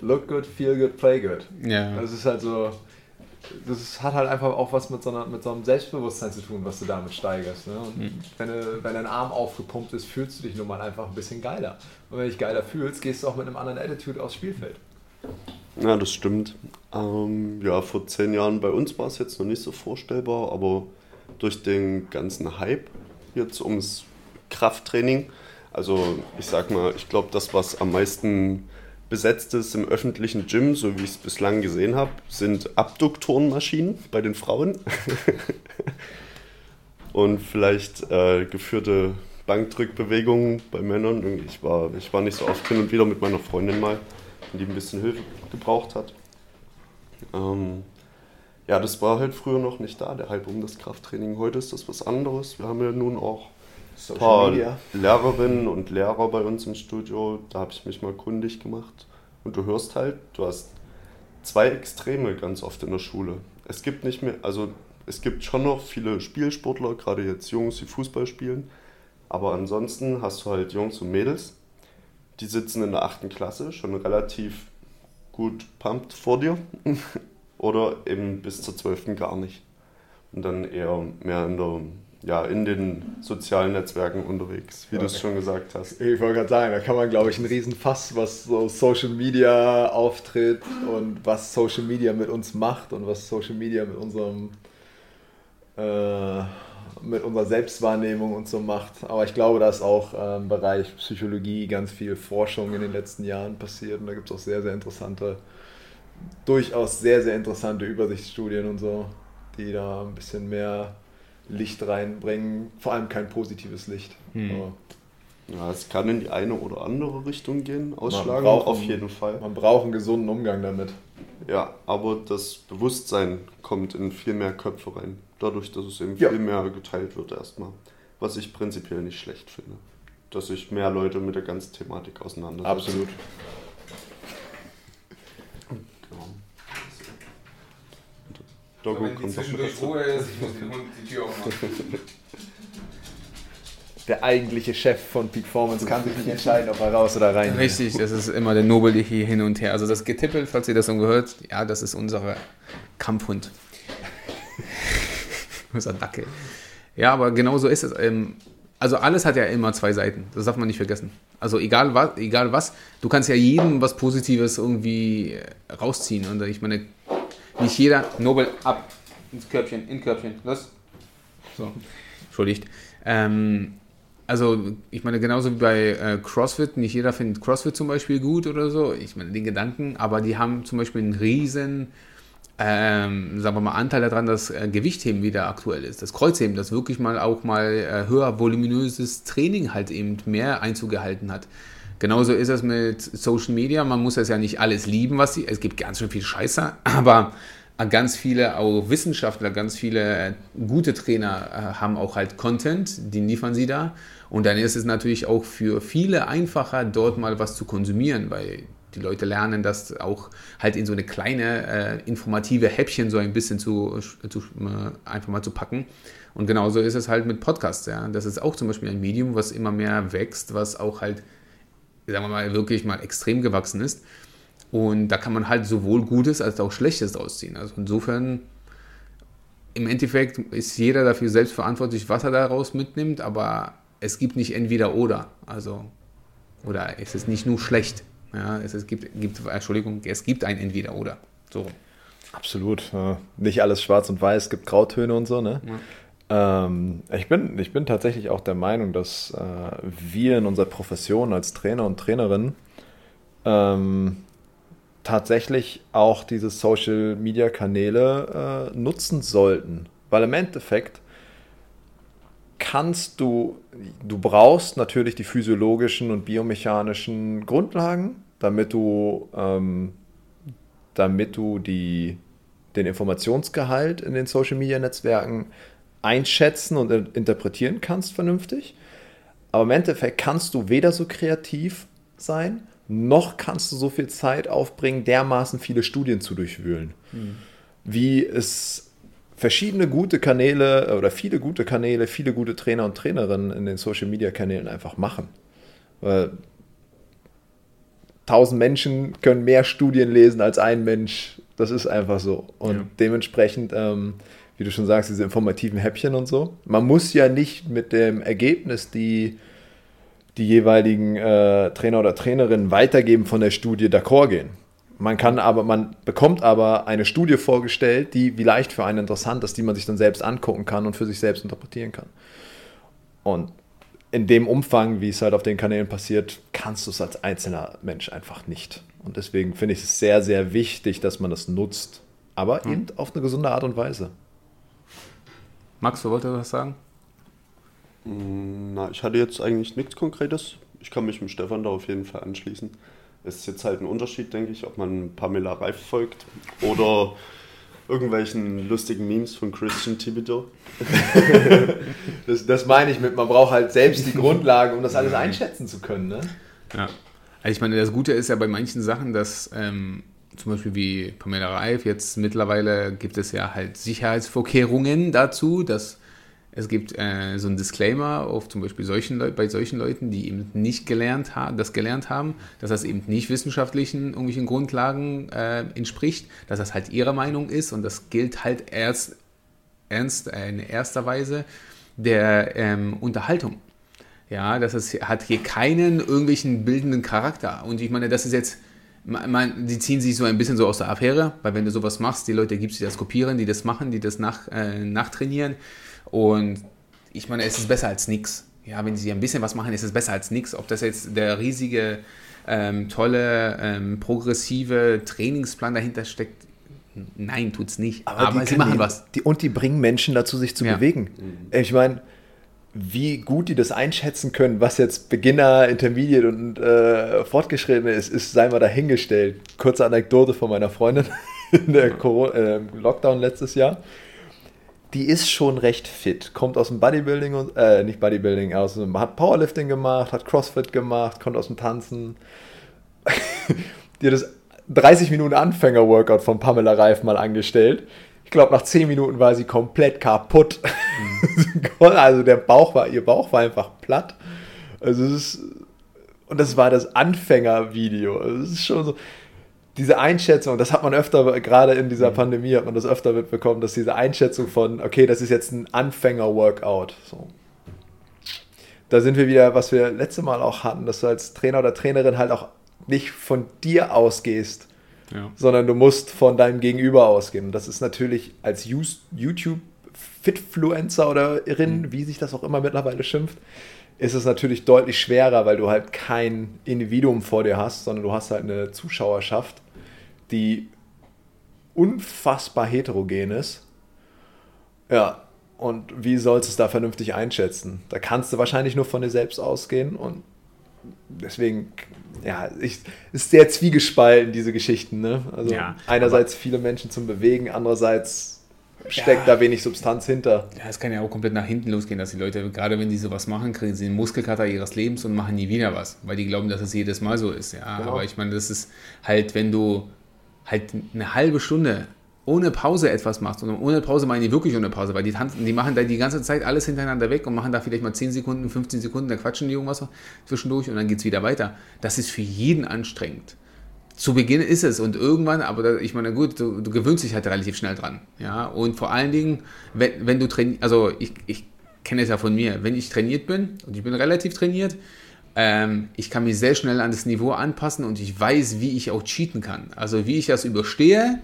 S3: look good, feel good, play good.
S1: Ja.
S3: Das ist halt so, das hat halt einfach auch was mit so, einer, mit so einem Selbstbewusstsein zu tun, was du damit steigerst. Ne? Und wenn, du, wenn dein Arm aufgepumpt ist, fühlst du dich nun mal einfach ein bisschen geiler. Und wenn du dich geiler fühlst, gehst du auch mit einem anderen Attitude aufs Spielfeld.
S2: Ja, das stimmt. Ähm, ja, vor zehn Jahren bei uns war es jetzt noch nicht so vorstellbar, aber durch den ganzen Hype jetzt ums Krafttraining, also ich sag mal, ich glaube, das, was am meisten besetzt ist im öffentlichen Gym, so wie ich es bislang gesehen habe, sind Abduktorenmaschinen bei den Frauen. Und vielleicht äh, geführte Bankdrückbewegungen bei Männern. Ich war, ich war nicht so oft hin und wieder mit meiner Freundin mal, die ein bisschen Hilfe gebraucht hat. Ähm, ja, das war halt früher noch nicht da, der Hype um das Krafttraining. Heute ist das was anderes. Wir haben ja nun auch ein paar Lehrerinnen und Lehrer bei uns im Studio. Da habe ich mich mal kundig gemacht. Und du hörst halt, du hast zwei Extreme ganz oft in der Schule. Es gibt nicht mehr, also es gibt schon noch viele Spielsportler, gerade jetzt Jungs, die Fußball spielen. Aber ansonsten hast du halt Jungs und Mädels, die sitzen in der achten Klasse, schon relativ gut pumped vor dir. Oder eben bis zur 12. gar nicht. Und dann eher mehr in, der, ja, in den sozialen Netzwerken unterwegs, wie du es schon gesagt hast.
S3: Ich wollte gerade sagen, da kann man, glaube ich, einen riesen Fass, was so Social Media auftritt und was Social Media mit uns macht und was Social Media mit unserem äh, mit unserer Selbstwahrnehmung und so macht. Aber ich glaube, da ist auch äh, im Bereich Psychologie ganz viel Forschung in den letzten Jahren passiert und da gibt es auch sehr, sehr interessante, durchaus sehr, sehr interessante Übersichtsstudien und so, die da ein bisschen mehr Licht reinbringen. Vor allem kein positives Licht.
S1: Hm.
S2: Ja, es kann in die eine oder andere Richtung gehen, ausschlagen,
S3: braucht
S2: auf jeden Fall.
S3: Man braucht einen gesunden Umgang damit.
S2: Ja, aber das Bewusstsein kommt in viel mehr Köpfe rein. Dadurch, dass es eben
S3: Ja.
S2: viel mehr geteilt wird erstmal. Was ich prinzipiell nicht schlecht finde. Dass sich mehr Leute mit der ganzen Thematik auseinandersetzen.
S3: Absolut.
S2: Genau. Doggo kommt doch mit dazu.
S1: ist, ich muss den Hund die Tür aufmachen.
S3: Der eigentliche Chef von Peak Performance kann sich nicht entscheiden, ob er raus oder rein.
S1: Richtig, das ist immer der Nobel hier hin und her. Also das Getippel, falls ihr das schon gehört, ja, das ist unser Kampfhund. unser Dackel. Ja, aber genau so ist es. Ähm, Also alles hat ja immer zwei Seiten. Das darf man nicht vergessen. Also egal was, egal was, du kannst ja jedem was Positives irgendwie äh, rausziehen. Und ich meine, nicht jeder Nobel ab ins Körbchen, in Körbchen, los. So, entschuldigt. Ähm, also, ich meine, genauso wie bei äh, CrossFit, nicht jeder findet CrossFit zum Beispiel gut oder so. Ich meine, den Gedanken, aber die haben zum Beispiel einen riesen, ähm, sagen wir mal, Anteil daran, dass äh, Gewichtheben wieder aktuell ist. Das Kreuzheben, das wirklich mal auch mal äh, höher voluminöses Training halt eben mehr Einzug gehalten hat. Genauso ist es mit Social Media. Man muss das ja nicht alles lieben, was sie. Es gibt ganz schön viel Scheiße, aber ganz viele auch Wissenschaftler, ganz viele äh, gute Trainer äh, haben auch halt Content, den liefern sie da. Und dann ist es natürlich auch für viele einfacher, dort mal was zu konsumieren, weil die Leute lernen das auch halt in so eine kleine äh, informative Häppchen so ein bisschen zu, zu äh, einfach mal zu packen. Und genauso ist es halt mit Podcasts. Ja. Das ist auch zum Beispiel ein Medium, was immer mehr wächst, was auch halt, sagen wir mal, wirklich mal extrem gewachsen ist. Und da kann man halt sowohl Gutes als auch Schlechtes draus ziehen. Also insofern, im Endeffekt ist jeder dafür selbst verantwortlich, was er daraus mitnimmt, aber es gibt nicht entweder oder. Also Oder es ist nicht nur schlecht. Ja, es, gibt, gibt, Entschuldigung, es gibt ein Entweder-Oder. So.
S3: Absolut. Nicht alles schwarz und weiß, es gibt Grautöne und so, ne? Ja. Ähm, ich, bin, ich bin tatsächlich auch der Meinung, dass äh, wir in unserer Profession als Trainer und Trainerin ähm, tatsächlich auch diese Social Media Kanäle äh, nutzen sollten. Weil im Endeffekt kannst du, du brauchst natürlich die physiologischen und biomechanischen Grundlagen, damit du, ähm, damit du die, den Informationsgehalt in den Social Media Netzwerken einschätzen und interpretieren kannst vernünftig. Aber im Endeffekt kannst du weder so kreativ sein, noch kannst du so viel Zeit aufbringen, dermaßen viele Studien zu durchwühlen. Mhm. Wie es verschiedene gute Kanäle oder viele gute Kanäle, viele gute Trainer und Trainerinnen in den Social Media Kanälen einfach machen. Weil tausend Menschen können mehr Studien lesen als ein Mensch. Das ist einfach so. Und ja. dementsprechend, ähm, wie du schon sagst, diese informativen Häppchen und so. Man muss ja nicht mit dem Ergebnis die die jeweiligen äh, Trainer oder Trainerinnen weitergeben von der Studie d'accord gehen. Man kann aber, man bekommt aber eine Studie vorgestellt, die vielleicht für einen interessant ist, die man sich dann selbst angucken kann und für sich selbst interpretieren kann. Und in dem Umfang, wie es halt auf den Kanälen passiert, kannst du es als einzelner Mensch einfach nicht. Und deswegen finde ich es sehr, sehr wichtig, dass man das nutzt. Aber mhm. eben auf eine gesunde Art und Weise.
S1: Max, du wolltest was sagen?
S2: Na, ich hatte jetzt eigentlich nichts Konkretes. Ich kann mich mit Stefan da auf jeden Fall anschließen. Es ist jetzt halt ein Unterschied, denke ich, ob man Pamela Reif folgt oder irgendwelchen lustigen Memes von Christian Thibodeau.
S3: das, das meine ich mit, man braucht halt selbst die Grundlagen, um das alles einschätzen zu können. Ne?
S1: Ja. Also ich meine, das Gute ist ja bei manchen Sachen, dass ähm, zum Beispiel wie Pamela Reif, jetzt mittlerweile gibt es ja halt Sicherheitsvorkehrungen dazu, dass es gibt äh, so einen Disclaimer auf zum Beispiel solchen bei solchen Leuten, die eben nicht gelernt haben, das gelernt haben, dass das eben nicht wissenschaftlichen irgendwelchen Grundlagen äh, entspricht, dass das halt ihre Meinung ist und das gilt halt erst ernst äh, in erster Weise der ähm, Unterhaltung. Ja, das ist, hat hier keinen irgendwelchen bildenden Charakter. Und ich meine, das ist jetzt, man, die ziehen sich so ein bisschen so aus der Affäre, weil wenn du sowas machst, die Leute gibt es, die das kopieren, die das machen, die das nach, äh, nachtrainieren und ich meine, es ist besser als nichts. Ja, wenn sie ein bisschen was machen, ist es besser als nichts. Ob das jetzt der riesige, ähm, tolle, ähm, progressive Trainingsplan dahinter steckt, nein, tut's nicht.
S3: Aber, Aber sie machen die, was. Die, und die bringen Menschen dazu, sich zu ja. bewegen. Mhm. Ich meine, wie gut die das einschätzen können, was jetzt Beginner, Intermediate und äh, Fortgeschrittene ist, ist, sei mal dahingestellt. Kurze Anekdote von meiner Freundin in der Corona, äh, Lockdown letztes Jahr die ist schon recht fit. Kommt aus dem Bodybuilding und, äh, nicht Bodybuilding, aus hat Powerlifting gemacht, hat Crossfit gemacht, kommt aus dem Tanzen. die hat das 30 Minuten Anfänger-Workout von Pamela Reif mal angestellt. Ich glaube, nach 10 Minuten war sie komplett kaputt. Mhm. also der Bauch war, ihr Bauch war einfach platt. Also es ist, und das war das Anfänger-Video. Also es ist schon so, diese Einschätzung, das hat man öfter, gerade in dieser mhm. Pandemie hat man das öfter mitbekommen, dass diese Einschätzung von, okay, das ist jetzt ein Anfänger-Workout. So. Da sind wir wieder, was wir letzte Mal auch hatten, dass du als Trainer oder Trainerin halt auch nicht von dir ausgehst, ja. sondern du musst von deinem Gegenüber ausgehen. Und das ist natürlich als YouTube-Fitfluencer oder Irin, mhm. wie sich das auch immer mittlerweile schimpft, ist es natürlich deutlich schwerer, weil du halt kein Individuum vor dir hast, sondern du hast halt eine Zuschauerschaft, die unfassbar heterogen ist. Ja, und wie sollst du es da vernünftig einschätzen? Da kannst du wahrscheinlich nur von dir selbst ausgehen und deswegen, ja, ich, ist sehr zwiegespalten, diese Geschichten. Ne? Also ja, einerseits viele Menschen zum Bewegen, andererseits steckt ja. da wenig Substanz hinter.
S1: Ja, es kann ja auch komplett nach hinten losgehen, dass die Leute, gerade wenn die sowas machen, kriegen sie den Muskelkater ihres Lebens und machen nie wieder was, weil die glauben, dass es jedes Mal so ist. Ja, genau. aber ich meine, das ist halt, wenn du halt eine halbe Stunde ohne Pause etwas machst, und ohne Pause meine ich wirklich ohne Pause, weil die, tanzen, die machen da die ganze Zeit alles hintereinander weg und machen da vielleicht mal 10 Sekunden, 15 Sekunden, da quatschen die irgendwas zwischendurch und dann geht es wieder weiter. Das ist für jeden anstrengend zu Beginn ist es und irgendwann, aber da, ich meine, gut, du, du, gewöhnst dich halt relativ schnell dran. Ja, und vor allen Dingen, wenn, wenn du trainierst, also ich, ich kenne es ja von mir, wenn ich trainiert bin und ich bin relativ trainiert ähm, ich kann mich sehr schnell an das Niveau anpassen und ich weiß, wie ich auch cheaten kann. Also wie ich das überstehe,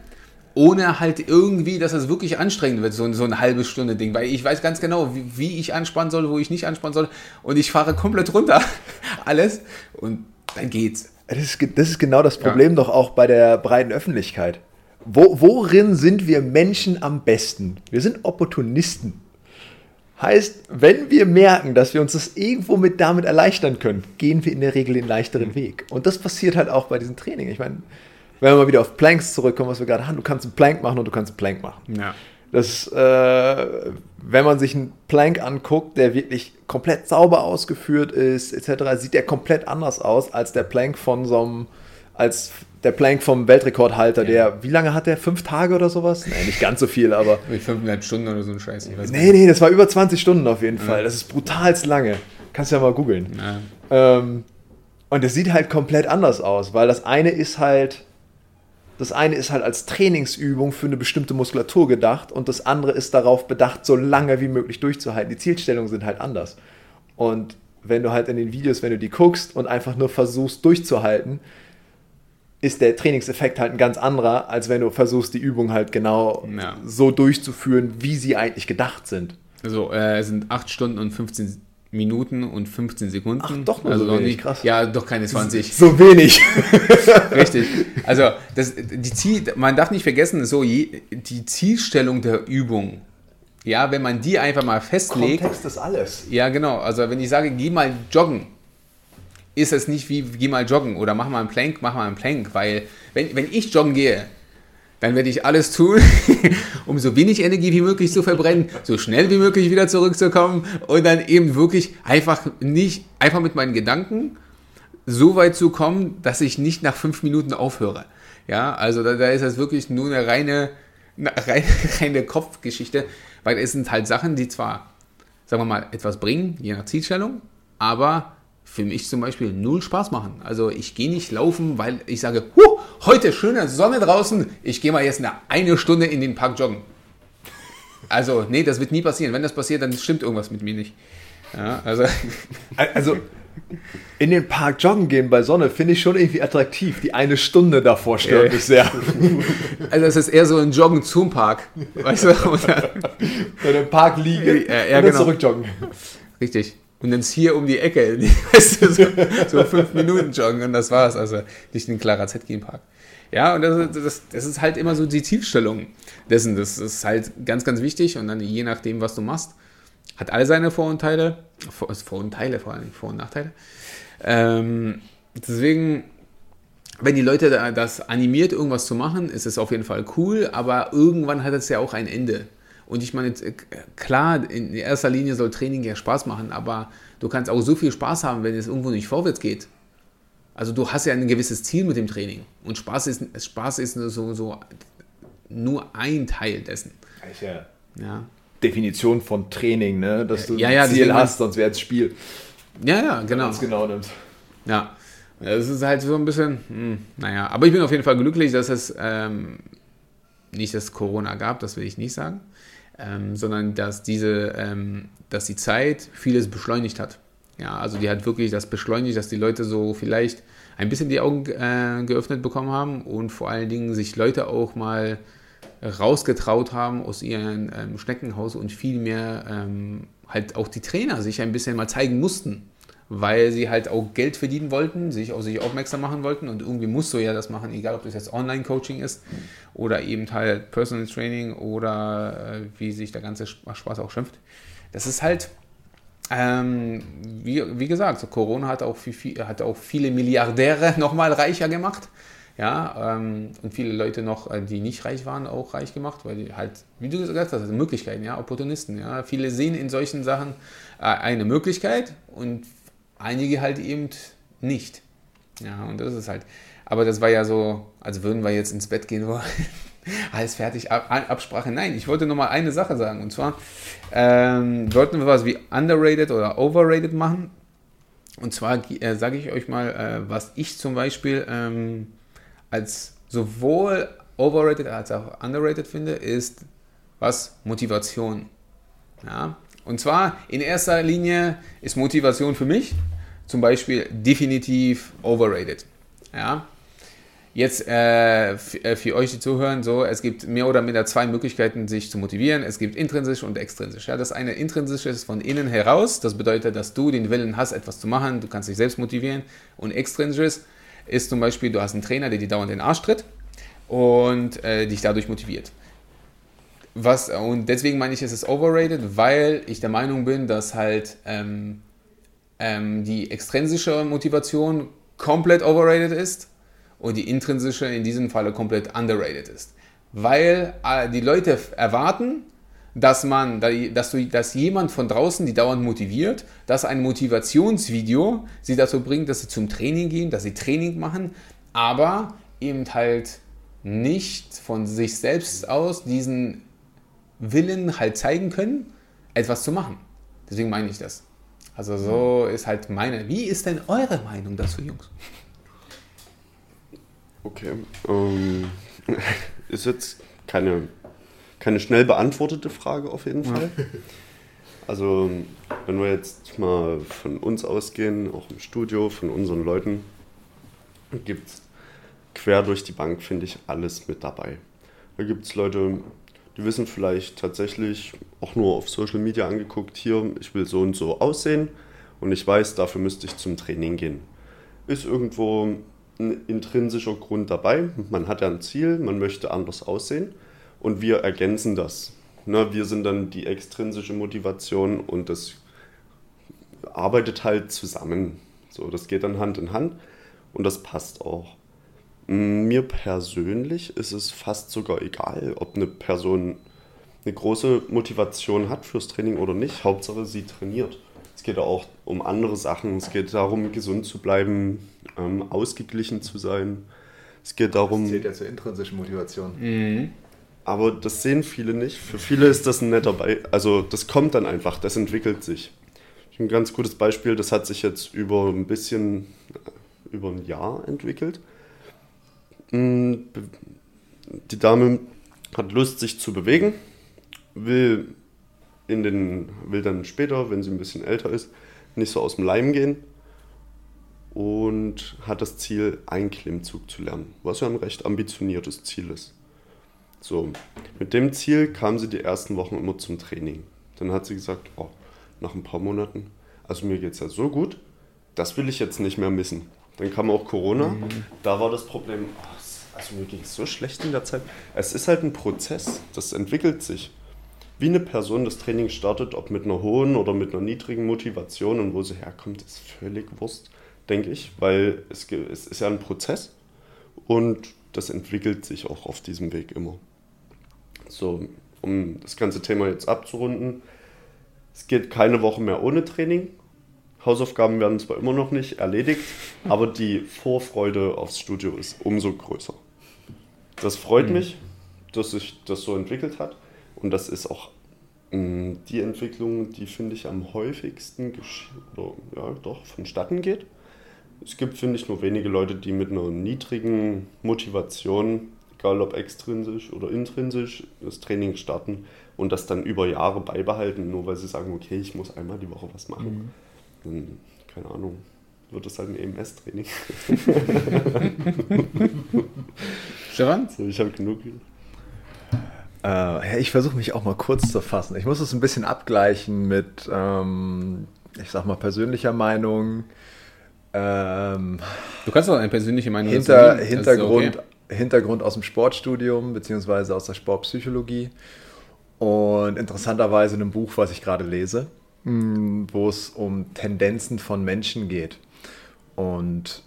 S1: ohne halt irgendwie, dass es wirklich anstrengend wird, so, so eine halbe Stunde Ding. Weil ich weiß ganz genau, wie, wie ich anspannen soll, wo ich nicht anspannen soll. Und ich fahre komplett runter. Alles. Und dann geht's.
S3: Das ist, das ist genau das Problem ja. doch auch bei der breiten Öffentlichkeit. Wo, worin sind wir Menschen am besten? Wir sind Opportunisten. Heißt, wenn wir merken, dass wir uns das irgendwo mit damit erleichtern können, gehen wir in der Regel den leichteren Weg. Und das passiert halt auch bei diesem Training. Ich meine, wenn wir mal wieder auf Planks zurückkommen, was wir gerade haben, du kannst einen Plank machen und du kannst einen Plank machen.
S1: Ja.
S3: Das, äh, wenn man sich einen Plank anguckt, der wirklich komplett sauber ausgeführt ist, etc., sieht der komplett anders aus als der Plank von so einem, als der Plank vom Weltrekordhalter, ja. der, wie lange hat der? Fünf Tage oder sowas? Nee, nicht ganz so viel, aber.
S1: Wie fünfeinhalb Stunden oder so ein Scheiß.
S3: Ich weiß nee, nee, das war über 20 Stunden auf jeden Fall. Das ist brutalst lange. Kannst ja mal googeln. Ja. Ähm, und es sieht halt komplett anders aus, weil das eine ist halt. Das eine ist halt als Trainingsübung für eine bestimmte Muskulatur gedacht und das andere ist darauf bedacht, so lange wie möglich durchzuhalten. Die Zielstellungen sind halt anders. Und wenn du halt in den Videos, wenn du die guckst und einfach nur versuchst durchzuhalten, ist der Trainingseffekt halt ein ganz anderer, als wenn du versuchst, die Übung halt genau ja. so durchzuführen, wie sie eigentlich gedacht sind.
S1: Also äh, es sind 8 Stunden und 15 Minuten und 15 Sekunden. Ach,
S3: doch nur
S1: also
S3: so wenig,
S1: nicht, krass. Ja, doch keine 20.
S3: So wenig.
S1: Richtig. Also das, die Ziel, man darf nicht vergessen, so je, die Zielstellung der Übung, ja, wenn man die einfach mal festlegt.
S3: Kontext ist alles.
S1: Ja, genau. Also wenn ich sage, geh mal joggen, ist es nicht wie, geh mal joggen oder mach mal einen Plank, mach mal einen Plank, weil wenn, wenn ich joggen gehe, dann werde ich alles tun, um so wenig Energie wie möglich zu verbrennen, so schnell wie möglich wieder zurückzukommen und dann eben wirklich einfach nicht, einfach mit meinen Gedanken so weit zu kommen, dass ich nicht nach fünf Minuten aufhöre. Ja, also da, da ist das wirklich nur eine reine, eine reine, reine Kopfgeschichte, weil es sind halt Sachen, die zwar, sagen wir mal, etwas bringen, je nach Zielstellung, aber für mich zum Beispiel null Spaß machen. Also ich gehe nicht laufen, weil ich sage, huh, heute schöne Sonne draußen, ich gehe mal jetzt eine, eine Stunde in den Park joggen. Also, nee, das wird nie passieren. Wenn das passiert, dann stimmt irgendwas mit mir nicht. Ja, also.
S3: also in den Park joggen gehen bei Sonne finde ich schon irgendwie attraktiv. Die eine Stunde davor stört mich sehr.
S1: Also es ist eher so ein Joggen zum Park. Weißt du? Oder
S3: in dem Park liegen
S1: ja, ja, und dann genau.
S3: zurückjoggen.
S1: Richtig und dann ist hier um die Ecke, weißt du, so, so, fünf Minuten joggen und das war's. Also nicht in Clara Zetkin Park. Ja, und das, das, das, ist halt immer so die Zielstellung dessen. Das ist halt ganz, ganz wichtig und dann je nachdem, was du machst, hat alle seine Vor- und Teile. Vor, und Teile vor allem, Vor- und Nachteile. Ähm, deswegen, wenn die Leute das animiert, irgendwas zu machen, ist es auf jeden Fall cool, aber irgendwann hat es ja auch ein Ende. Und ich meine, äh, klar, in erster Linie soll Training ja Spaß machen, aber du kannst auch so viel Spaß haben, wenn es irgendwo nicht vorwärts geht. Also du hast ja ein gewisses Ziel mit dem Training. Und Spaß ist, Spaß ist so, so nur ein Teil dessen.
S3: Ja. ja. Definition von Training, ne? dass du
S1: ja, ja,
S3: ein Ziel hast, sonst wäre es Spiel.
S1: Ja, ja, genau.
S3: Wenn genau nimmt.
S1: Ja. Das ist halt so ein bisschen, hm, naja, aber ich bin auf jeden Fall glücklich, dass es ähm, nicht das Corona gab, das will ich nicht sagen ähm, sondern dass diese, ähm, dass die Zeit vieles beschleunigt hat. Ja, also die hat wirklich das beschleunigt, dass die Leute so vielleicht ein bisschen die Augen äh, geöffnet bekommen haben und vor allen Dingen sich Leute auch mal rausgetraut haben aus ihrem ähm, Schneckenhaus und viel mehr ähm, halt auch die Trainer sich ein bisschen mal zeigen mussten weil sie halt auch Geld verdienen wollten, sich auf sich aufmerksam machen wollten und irgendwie musst du ja das machen, egal ob das jetzt Online-Coaching ist oder eben halt Personal Training oder äh, wie sich der ganze Spaß auch schimpft. Das ist halt, ähm, wie, wie gesagt, so Corona hat auch, viel, hat auch viele Milliardäre nochmal reicher gemacht. Ja, ähm, und viele Leute noch, äh, die nicht reich waren, auch reich gemacht, weil die halt, wie du gesagt hast, Möglichkeiten, ja, Opportunisten, ja. Viele sehen in solchen Sachen äh, eine Möglichkeit und einige halt eben nicht. Ja, und das ist halt. Aber das war ja so, als würden wir jetzt ins Bett gehen wollen. Alles fertig, Ab Absprache. Nein, ich wollte nur mal eine Sache sagen. Und zwar ähm, wollten wir was wie underrated oder overrated machen. Und zwar äh, sage ich euch mal, äh, was ich zum Beispiel ähm, als sowohl overrated als auch underrated finde, ist was Motivation. Ja, und zwar in erster Linie ist Motivation für mich zum Beispiel definitiv overrated. Ja. Jetzt äh, äh, für euch, die zuhören, so, es gibt mehr oder minder zwei Möglichkeiten, sich zu motivieren. Es gibt intrinsisch und extrinsisch. Ja, das eine intrinsisch ist von innen heraus. Das bedeutet, dass du den Willen hast, etwas zu machen. Du kannst dich selbst motivieren. Und extrinsisch ist zum Beispiel, du hast einen Trainer, der dir dauernd den Arsch tritt und äh, dich dadurch motiviert. Was, und deswegen meine ich, es ist overrated, weil ich der Meinung bin, dass halt ähm, ähm, die extrinsische Motivation komplett overrated ist und die intrinsische in diesem Falle komplett underrated ist. Weil äh, die Leute erwarten, dass man, dass, du, dass jemand von draußen die dauernd motiviert, dass ein Motivationsvideo sie dazu bringt, dass sie zum Training gehen, dass sie Training machen, aber eben halt nicht von sich selbst aus diesen Willen halt zeigen können, etwas zu machen. Deswegen meine ich das. Also so ist halt meine. Wie ist denn eure Meinung dazu, Jungs?
S2: Okay. Ähm, ist jetzt keine, keine schnell beantwortete Frage auf jeden Fall. Ja. Also, wenn wir jetzt mal von uns ausgehen, auch im Studio, von unseren Leuten, gibt es quer durch die Bank, finde ich, alles mit dabei. Da gibt es Leute, die wissen vielleicht tatsächlich auch nur auf Social Media angeguckt, hier, ich will so und so aussehen und ich weiß, dafür müsste ich zum Training gehen. Ist irgendwo ein intrinsischer Grund dabei. Man hat ja ein Ziel, man möchte anders aussehen und wir ergänzen das. Ne, wir sind dann die extrinsische Motivation und das arbeitet halt zusammen. So, das geht dann Hand in Hand und das passt auch. Mir persönlich ist es fast sogar egal, ob eine Person eine große Motivation hat fürs Training oder nicht. Hauptsache, sie trainiert. Es geht auch um andere Sachen. Es geht darum, gesund zu bleiben, ähm, ausgeglichen zu sein. Es geht darum. Das
S3: zählt ja zur intrinsischen Motivation. Mhm.
S2: Aber das sehen viele nicht. Für viele ist das ein netter Beispiel. Also, das kommt dann einfach, das entwickelt sich. Ein ganz gutes Beispiel, das hat sich jetzt über ein bisschen, über ein Jahr entwickelt. Die Dame hat Lust, sich zu bewegen, will, in den, will dann später, wenn sie ein bisschen älter ist, nicht so aus dem Leim gehen und hat das Ziel, einen Klimmzug zu lernen, was ja ein recht ambitioniertes Ziel ist. So, mit dem Ziel kam sie die ersten Wochen immer zum Training. Dann hat sie gesagt, oh, nach ein paar Monaten, also mir geht es ja so gut, das will ich jetzt nicht mehr missen. Dann kam auch Corona, mhm. da war das Problem, also mir ging es so schlecht in der Zeit. Es ist halt ein Prozess, das entwickelt sich. Wie eine Person das Training startet, ob mit einer hohen oder mit einer niedrigen Motivation und wo sie herkommt, ist völlig Wurst, denke ich, weil es, es ist ja ein Prozess und das entwickelt sich auch auf diesem Weg immer. So, um das ganze Thema jetzt abzurunden, es geht keine Woche mehr ohne Training. Hausaufgaben werden zwar immer noch nicht erledigt, aber die Vorfreude aufs Studio ist umso größer. Das freut mhm. mich, dass sich das so entwickelt hat. Und das ist auch mh, mm, die Entwicklung, die finde ich am häufigsten oder, ja, doch vonstatten geht. Es gibt, finde ich, nur wenige Leute, die mit einer niedrigen Motivation, egal ob extrinsisch oder intrinsisch, das Training starten und das dann über Jahre beibehalten, nur weil sie sagen, okay, ich muss einmal die Woche was machen. Mhm. Dann, keine Ahnung, wird das halt ein EMS-Training.
S1: Stefan?
S2: So, ich habe genug.
S3: Äh, ich versuche mich auch mal kurz zu fassen. Ich muss es ein bisschen abgleichen mit, ähm, ich sag mal, persönlicher Meinung.
S1: Ähm, du kannst auch eine persönliche Meinung
S3: hinter, Hintergrund, okay. Hintergrund aus dem Sportstudium beziehungsweise aus der Sportpsychologie und interessanterweise in einem Buch, was ich gerade lese, hm, wo es um Tendenzen von Menschen geht. Und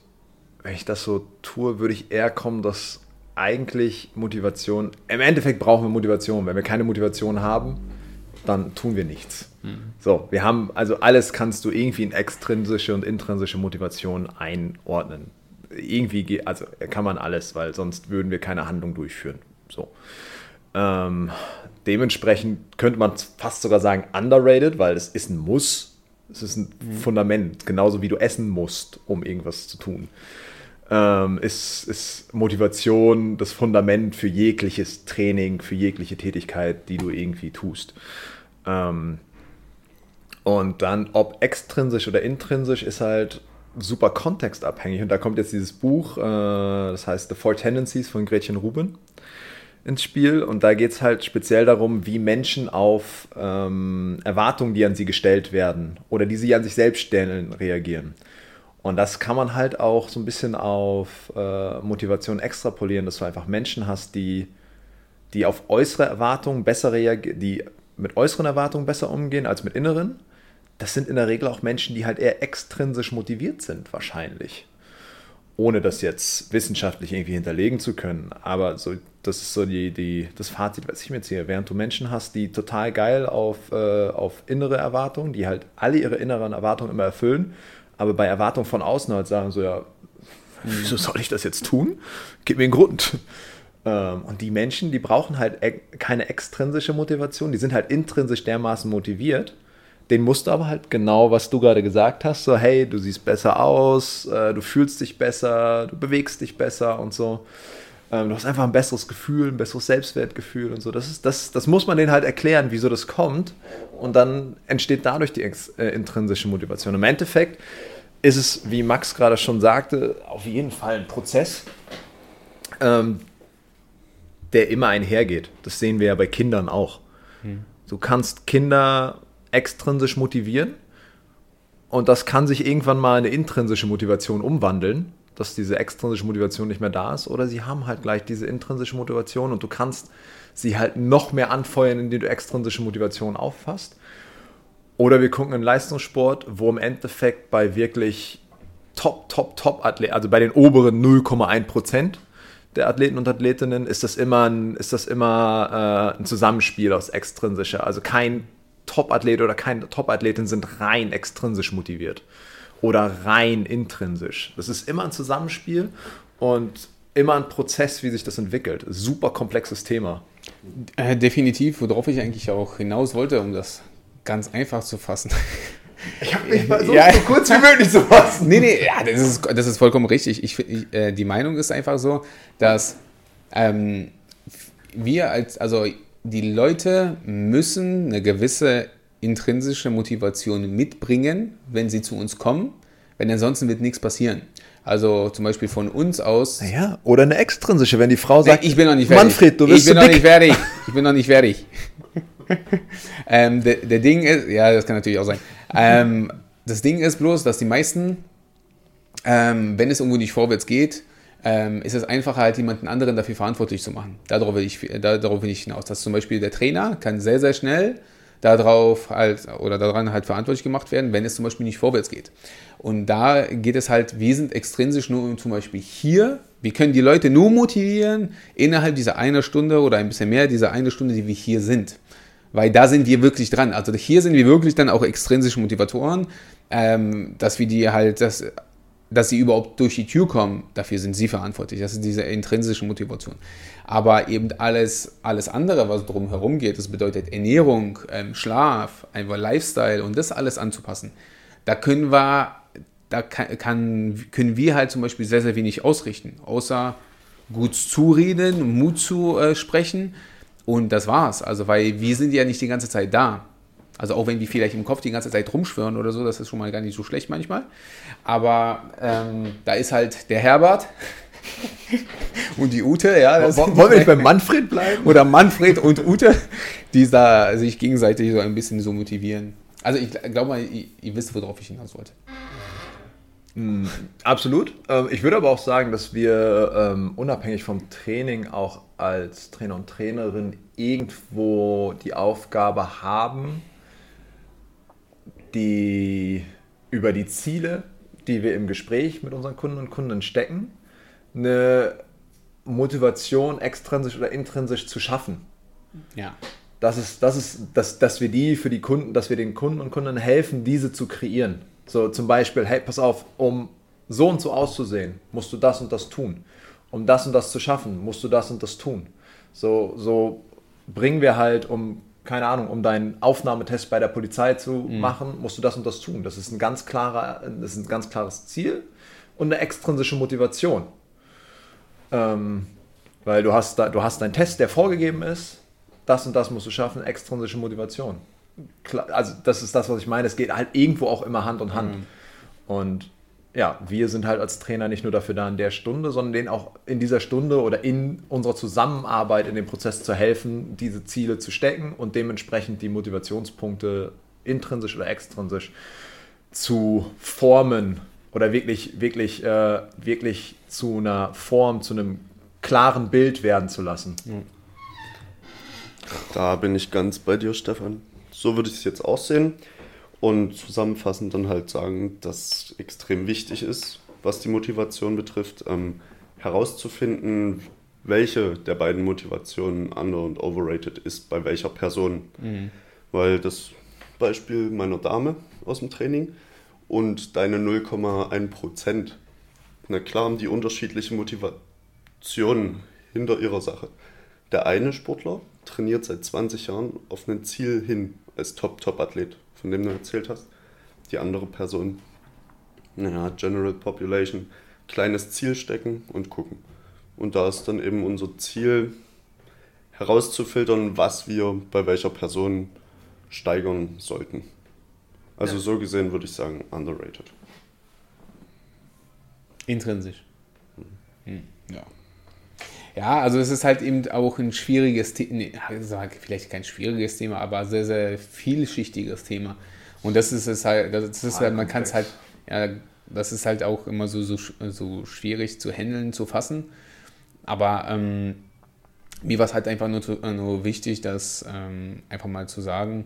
S3: wenn ich das so tue, würde ich eher kommen, dass eigentlich Motivation, im Endeffekt brauchen wir Motivation. Wenn wir keine Motivation haben, dann tun wir nichts. Mhm. So, wir haben, also alles kannst du irgendwie in extrinsische und intrinsische Motivation einordnen. Irgendwie, also kann man alles, weil sonst würden wir keine Handlung durchführen. So. Ähm, dementsprechend könnte man fast sogar sagen underrated, weil es ist ein Muss. Es ist ein mhm. Fundament, genauso wie du essen musst, um irgendwas zu tun ähm, ist, ist Motivation das Fundament für jegliches Training, für jegliche Tätigkeit, die du irgendwie tust. Ähm, Und dann, ob extrinsisch oder intrinsisch, ist halt super kontextabhängig. Und da kommt jetzt dieses Buch, äh, das heißt The Four Tendencies von Gretchen Rubin ins Spiel. Und da geht es halt speziell darum, wie Menschen auf ähm, Erwartungen, die an sie gestellt werden oder die sie an sich selbst stellen, reagieren. Und das kann man halt auch so ein bisschen auf äh, Motivation extrapolieren, dass du einfach Menschen hast, die, die auf äußere Erwartungen besser reagieren, die mit äußeren Erwartungen besser umgehen als mit inneren. Das sind in der Regel auch Menschen, die halt eher extrinsisch motiviert sind, wahrscheinlich. Ohne das jetzt wissenschaftlich irgendwie hinterlegen zu können. Aber so, das ist so die, die, das Fazit, was ich mir ziehe. Während du Menschen hast, die total geil auf, äh, auf innere Erwartungen, die halt alle ihre inneren Erwartungen immer erfüllen aber bei Erwartung von außen halt sagen so, ja, wieso soll ich das jetzt tun? Gib mir einen Grund. Ähm, und die Menschen, die brauchen halt keine extrinsische Motivation, die sind halt intrinsisch dermaßen motiviert. Den musst du aber halt genau, was du gerade gesagt hast, so hey, du siehst besser aus, äh, du fühlst dich besser, du bewegst dich besser und so. Ähm, du hast einfach ein besseres Gefühl, ein besseres Selbstwertgefühl und so. Das, ist, das, das muss man denen halt erklären, wieso das kommt. Und dann entsteht dadurch die äh, intrinsische Motivation. Im Endeffekt ist es, wie Max gerade schon sagte, auf jeden Fall ein Prozess, ähm, der immer einhergeht. Das sehen wir ja bei Kindern auch. Hm. Du kannst Kinder extrinsisch motivieren und das kann sich irgendwann mal in eine intrinsische Motivation umwandeln dass diese extrinsische Motivation nicht mehr da ist, oder sie haben halt gleich diese intrinsische Motivation und du kannst sie halt noch mehr anfeuern, indem du extrinsische Motivation auffasst. Oder wir gucken in Leistungssport, wo im Endeffekt bei wirklich Top, Top, Top Athleten, also bei den oberen 0,1 Prozent der Athleten und Athletinnen, ist das immer ein, ist das immer, äh, ein Zusammenspiel aus extrinsischer. Also kein Top-Athlet oder keine Top-Athletin sind rein extrinsisch motiviert oder rein intrinsisch. Das ist immer ein Zusammenspiel und immer ein Prozess, wie sich das entwickelt. Super komplexes Thema.
S1: Äh, definitiv, worauf ich eigentlich auch hinaus wollte, um das ganz einfach zu fassen.
S3: Ich habe mich mal so, ja. so, kurz wie möglich zu fassen.
S1: Nee, nee, ja, das ist, das ist vollkommen richtig. Ich, ich äh, die Meinung ist einfach so, dass ähm, wir als, also die Leute müssen eine gewisse intrinsische Motivation mitbringen, wenn sie zu uns kommen, denn ansonsten wird nichts passieren. Also zum Beispiel von uns aus.
S3: Naja, oder eine extrinsische, wenn die Frau sagt,
S1: ich bin noch nicht fertig.
S3: Manfred, du
S1: bist
S3: Ich bin
S1: noch nicht fertig. Ich bin noch nicht fertig. ähm, der, der, Ding ist, ja, das kann natürlich auch sein. Ähm, das Ding ist bloß, dass die meisten, ähm, wenn es irgendwo nicht vorwärts geht, ähm, ist es einfacher, halt jemanden anderen dafür verantwortlich zu machen. Darauf will ich, darauf will ich hinaus. Dass zum Beispiel der Trainer kann sehr, sehr schnell darauf halt oder daran halt verantwortlich gemacht werden, wenn es zum Beispiel nicht vorwärts geht. Und da geht es halt, wir sind extrinsisch nur zum Beispiel hier, wir können die Leute nur motivieren innerhalb dieser einer Stunde oder ein bisschen mehr dieser eine Stunde, die wir hier sind. Weil da sind wir wirklich dran. Also hier sind wir wirklich dann auch extrinsische Motivatoren, ähm, dass wir die halt, das dass sie überhaupt durch die Tür kommen, dafür sind sie verantwortlich. Das ist diese intrinsische Motivation. Aber eben alles, alles andere, was drumherum geht, das bedeutet Ernährung, ähm, Schlaf, einfach Lifestyle und das alles anzupassen, da können wir, da kann, kann, können wir halt zum Beispiel sehr, sehr wenig ausrichten, außer gut zureden, Mut zu äh, sprechen und das war's. Also, weil wir sind ja nicht die ganze Zeit da. Also auch wenn die vielleicht im Kopf die ganze Zeit rumschwören oder so, das ist schon mal gar nicht so schlecht manchmal. Aber ähm, da ist halt der Herbert und die Ute, ja.
S3: Wollen wir nicht bei Manfred bleiben?
S1: Oder Manfred und Ute, die da sich gegenseitig so ein bisschen so motivieren. Also ich glaube mal, ihr, ihr wisst, worauf ich hinaus wollte.
S3: Mm, absolut. Ähm, ich würde aber auch sagen, dass wir ähm, unabhängig vom Training auch als Trainer und Trainerin irgendwo die Aufgabe haben, die über die Ziele, die wir im Gespräch mit unseren Kunden und Kunden stecken, eine Motivation extrinsisch oder intrinsisch zu schaffen.
S1: Ja.
S3: Das ist, das ist, dass, dass wir die für die Kunden, dass wir den Kunden und Kunden helfen, diese zu kreieren. So zum Beispiel, hey, pass auf, um so und so auszusehen, musst du das und das tun. Um das und das zu schaffen, musst du das und das tun. So, so bringen wir halt, um keine Ahnung, um deinen Aufnahmetest bei der Polizei zu mhm. machen, musst du das und das tun. Das ist ein ganz klarer, das ist ein ganz klares Ziel und eine extrinsische Motivation. Ähm, weil du hast, da, du hast einen Test, der vorgegeben ist, das und das musst du schaffen, extrinsische Motivation. also das ist das, was ich meine, es geht halt irgendwo auch immer Hand in Hand. Mhm. Und ja, wir sind halt als Trainer nicht nur dafür da in der Stunde, sondern denen auch in dieser Stunde oder in unserer Zusammenarbeit in dem Prozess zu helfen, diese Ziele zu stecken und dementsprechend die Motivationspunkte intrinsisch oder extrinsisch zu formen oder wirklich, wirklich, äh, wirklich zu einer Form, zu einem klaren Bild werden zu lassen.
S2: Da bin ich ganz bei dir, Stefan. So würde ich es jetzt aussehen und zusammenfassend dann halt sagen, dass extrem wichtig ist, was die Motivation betrifft, ähm, herauszufinden, welche der beiden Motivationen under- und overrated ist bei welcher Person. Mhm. Weil das Beispiel meiner Dame aus dem Training und deine 0,1 Prozent, na klar haben die unterschiedliche Motivationen hinter ihrer Sache. Der eine Sportler trainiert seit 20 Jahren auf ein Ziel hin als Top-Top-Athlet, von dem du erzählt hast. Die andere Person, naja, General Population, kleines Ziel stecken und gucken. Und da ist dann eben unser Ziel herauszufiltern, was wir bei welcher Person steigern sollten. Also ja. so gesehen würde ich sagen, underrated.
S1: Intrinsisch. Hm. Ja. Ja, also es ist halt eben auch ein schwieriges Thema, vielleicht kein schwieriges Thema, aber sehr, sehr vielschichtiges Thema. Und das ist es halt, das ist halt, man kann es halt, ja, das ist halt auch immer so, so, so schwierig zu handeln, zu fassen. Aber ähm, mir war es halt einfach nur, nur wichtig, das ähm, einfach mal zu sagen,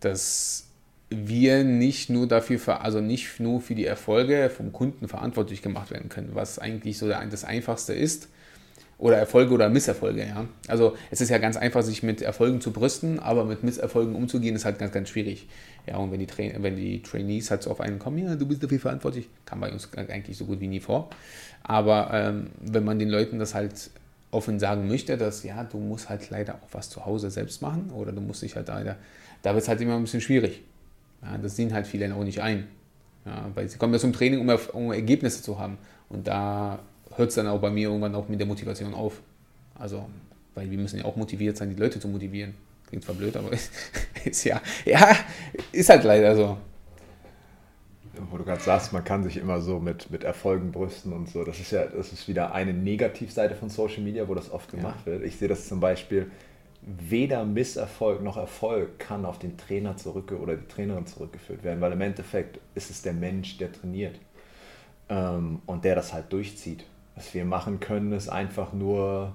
S1: dass wir nicht nur dafür, also nicht nur für die Erfolge vom Kunden verantwortlich gemacht werden können, was eigentlich so das Einfachste ist. Oder Erfolge oder Misserfolge, ja. Also es ist ja ganz einfach, sich mit Erfolgen zu brüsten, aber mit Misserfolgen umzugehen, ist halt ganz, ganz schwierig. Ja, und wenn die, Tra wenn die Trainees halt so auf einen kommen, ja, du bist dafür verantwortlich, kam bei uns eigentlich so gut wie nie vor. Aber ähm, wenn man den Leuten das halt offen sagen möchte, dass ja, du musst halt leider auch was zu Hause selbst machen oder du musst dich halt leider, da wird es halt immer ein bisschen schwierig. Ja, das sehen halt viele auch nicht ein. Ja, weil sie kommen ja zum Training, um, um Ergebnisse zu haben. Und da hört es dann auch bei mir irgendwann auch mit der Motivation auf. Also, weil wir müssen ja auch motiviert sein, die Leute zu motivieren. Klingt zwar blöd, aber ist, ist ja, ja, ist halt leider so.
S3: Wo du gerade sagst, man kann sich immer so mit, mit Erfolgen brüsten und so. Das ist ja, das ist wieder eine Negativseite von Social Media, wo das oft gemacht ja. wird. Ich sehe das zum Beispiel, weder Misserfolg noch Erfolg kann auf den Trainer zurück oder die Trainerin zurückgeführt werden, weil im Endeffekt ist es der Mensch, der trainiert ähm, und der das halt durchzieht. Was wir machen können, ist einfach nur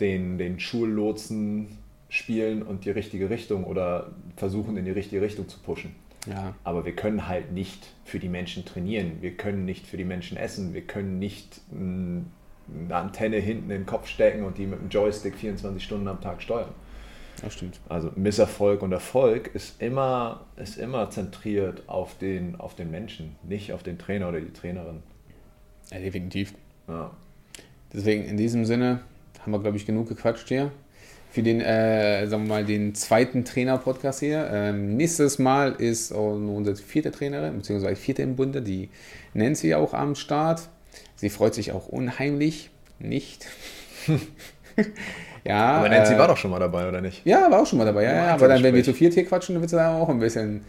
S3: den, den Schullotsen spielen und die richtige Richtung oder versuchen in die richtige Richtung zu pushen. Ja. Aber wir können halt nicht für die Menschen trainieren, wir können nicht für die Menschen essen, wir können nicht eine Antenne hinten in den Kopf stecken und die mit dem Joystick 24 Stunden am Tag steuern.
S1: Das stimmt.
S3: Also Misserfolg und Erfolg ist immer, ist immer zentriert auf den, auf den Menschen, nicht auf den Trainer oder die Trainerin.
S1: Ja, definitiv. Ja. Deswegen in diesem Sinne haben wir, glaube ich, genug gequatscht hier. Für den, äh, sagen wir mal, den zweiten Trainer-Podcast hier. Ähm, nächstes Mal ist unsere vierte Trainerin, beziehungsweise vierte im Bunde, die Nancy auch am Start. Sie freut sich auch unheimlich. Nicht.
S3: ja. Aber Nancy äh, war doch schon mal dabei, oder nicht?
S1: Ja, war auch schon mal dabei. Ja, ja, aber dann, wenn wir zu viert hier quatschen, dann wird es auch ein bisschen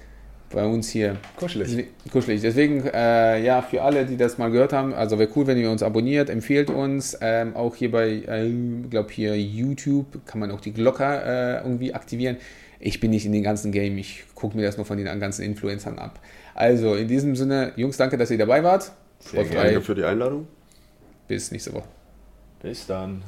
S1: bei uns hier.
S3: Kuschelig.
S1: Kuschelig. Deswegen, äh, ja, für alle, die das mal gehört haben, also wäre cool, wenn ihr uns abonniert, empfehlt uns. Ähm, auch hier bei, ich äh, glaube hier YouTube kann man auch die Glocke äh, irgendwie aktivieren. Ich bin nicht in den ganzen Game, ich gucke mir das nur von den ganzen Influencern ab. Also, in diesem Sinne, Jungs, danke, dass ihr dabei wart.
S2: Sehr danke für die Einladung.
S1: Bis nächste Woche.
S3: Bis dann.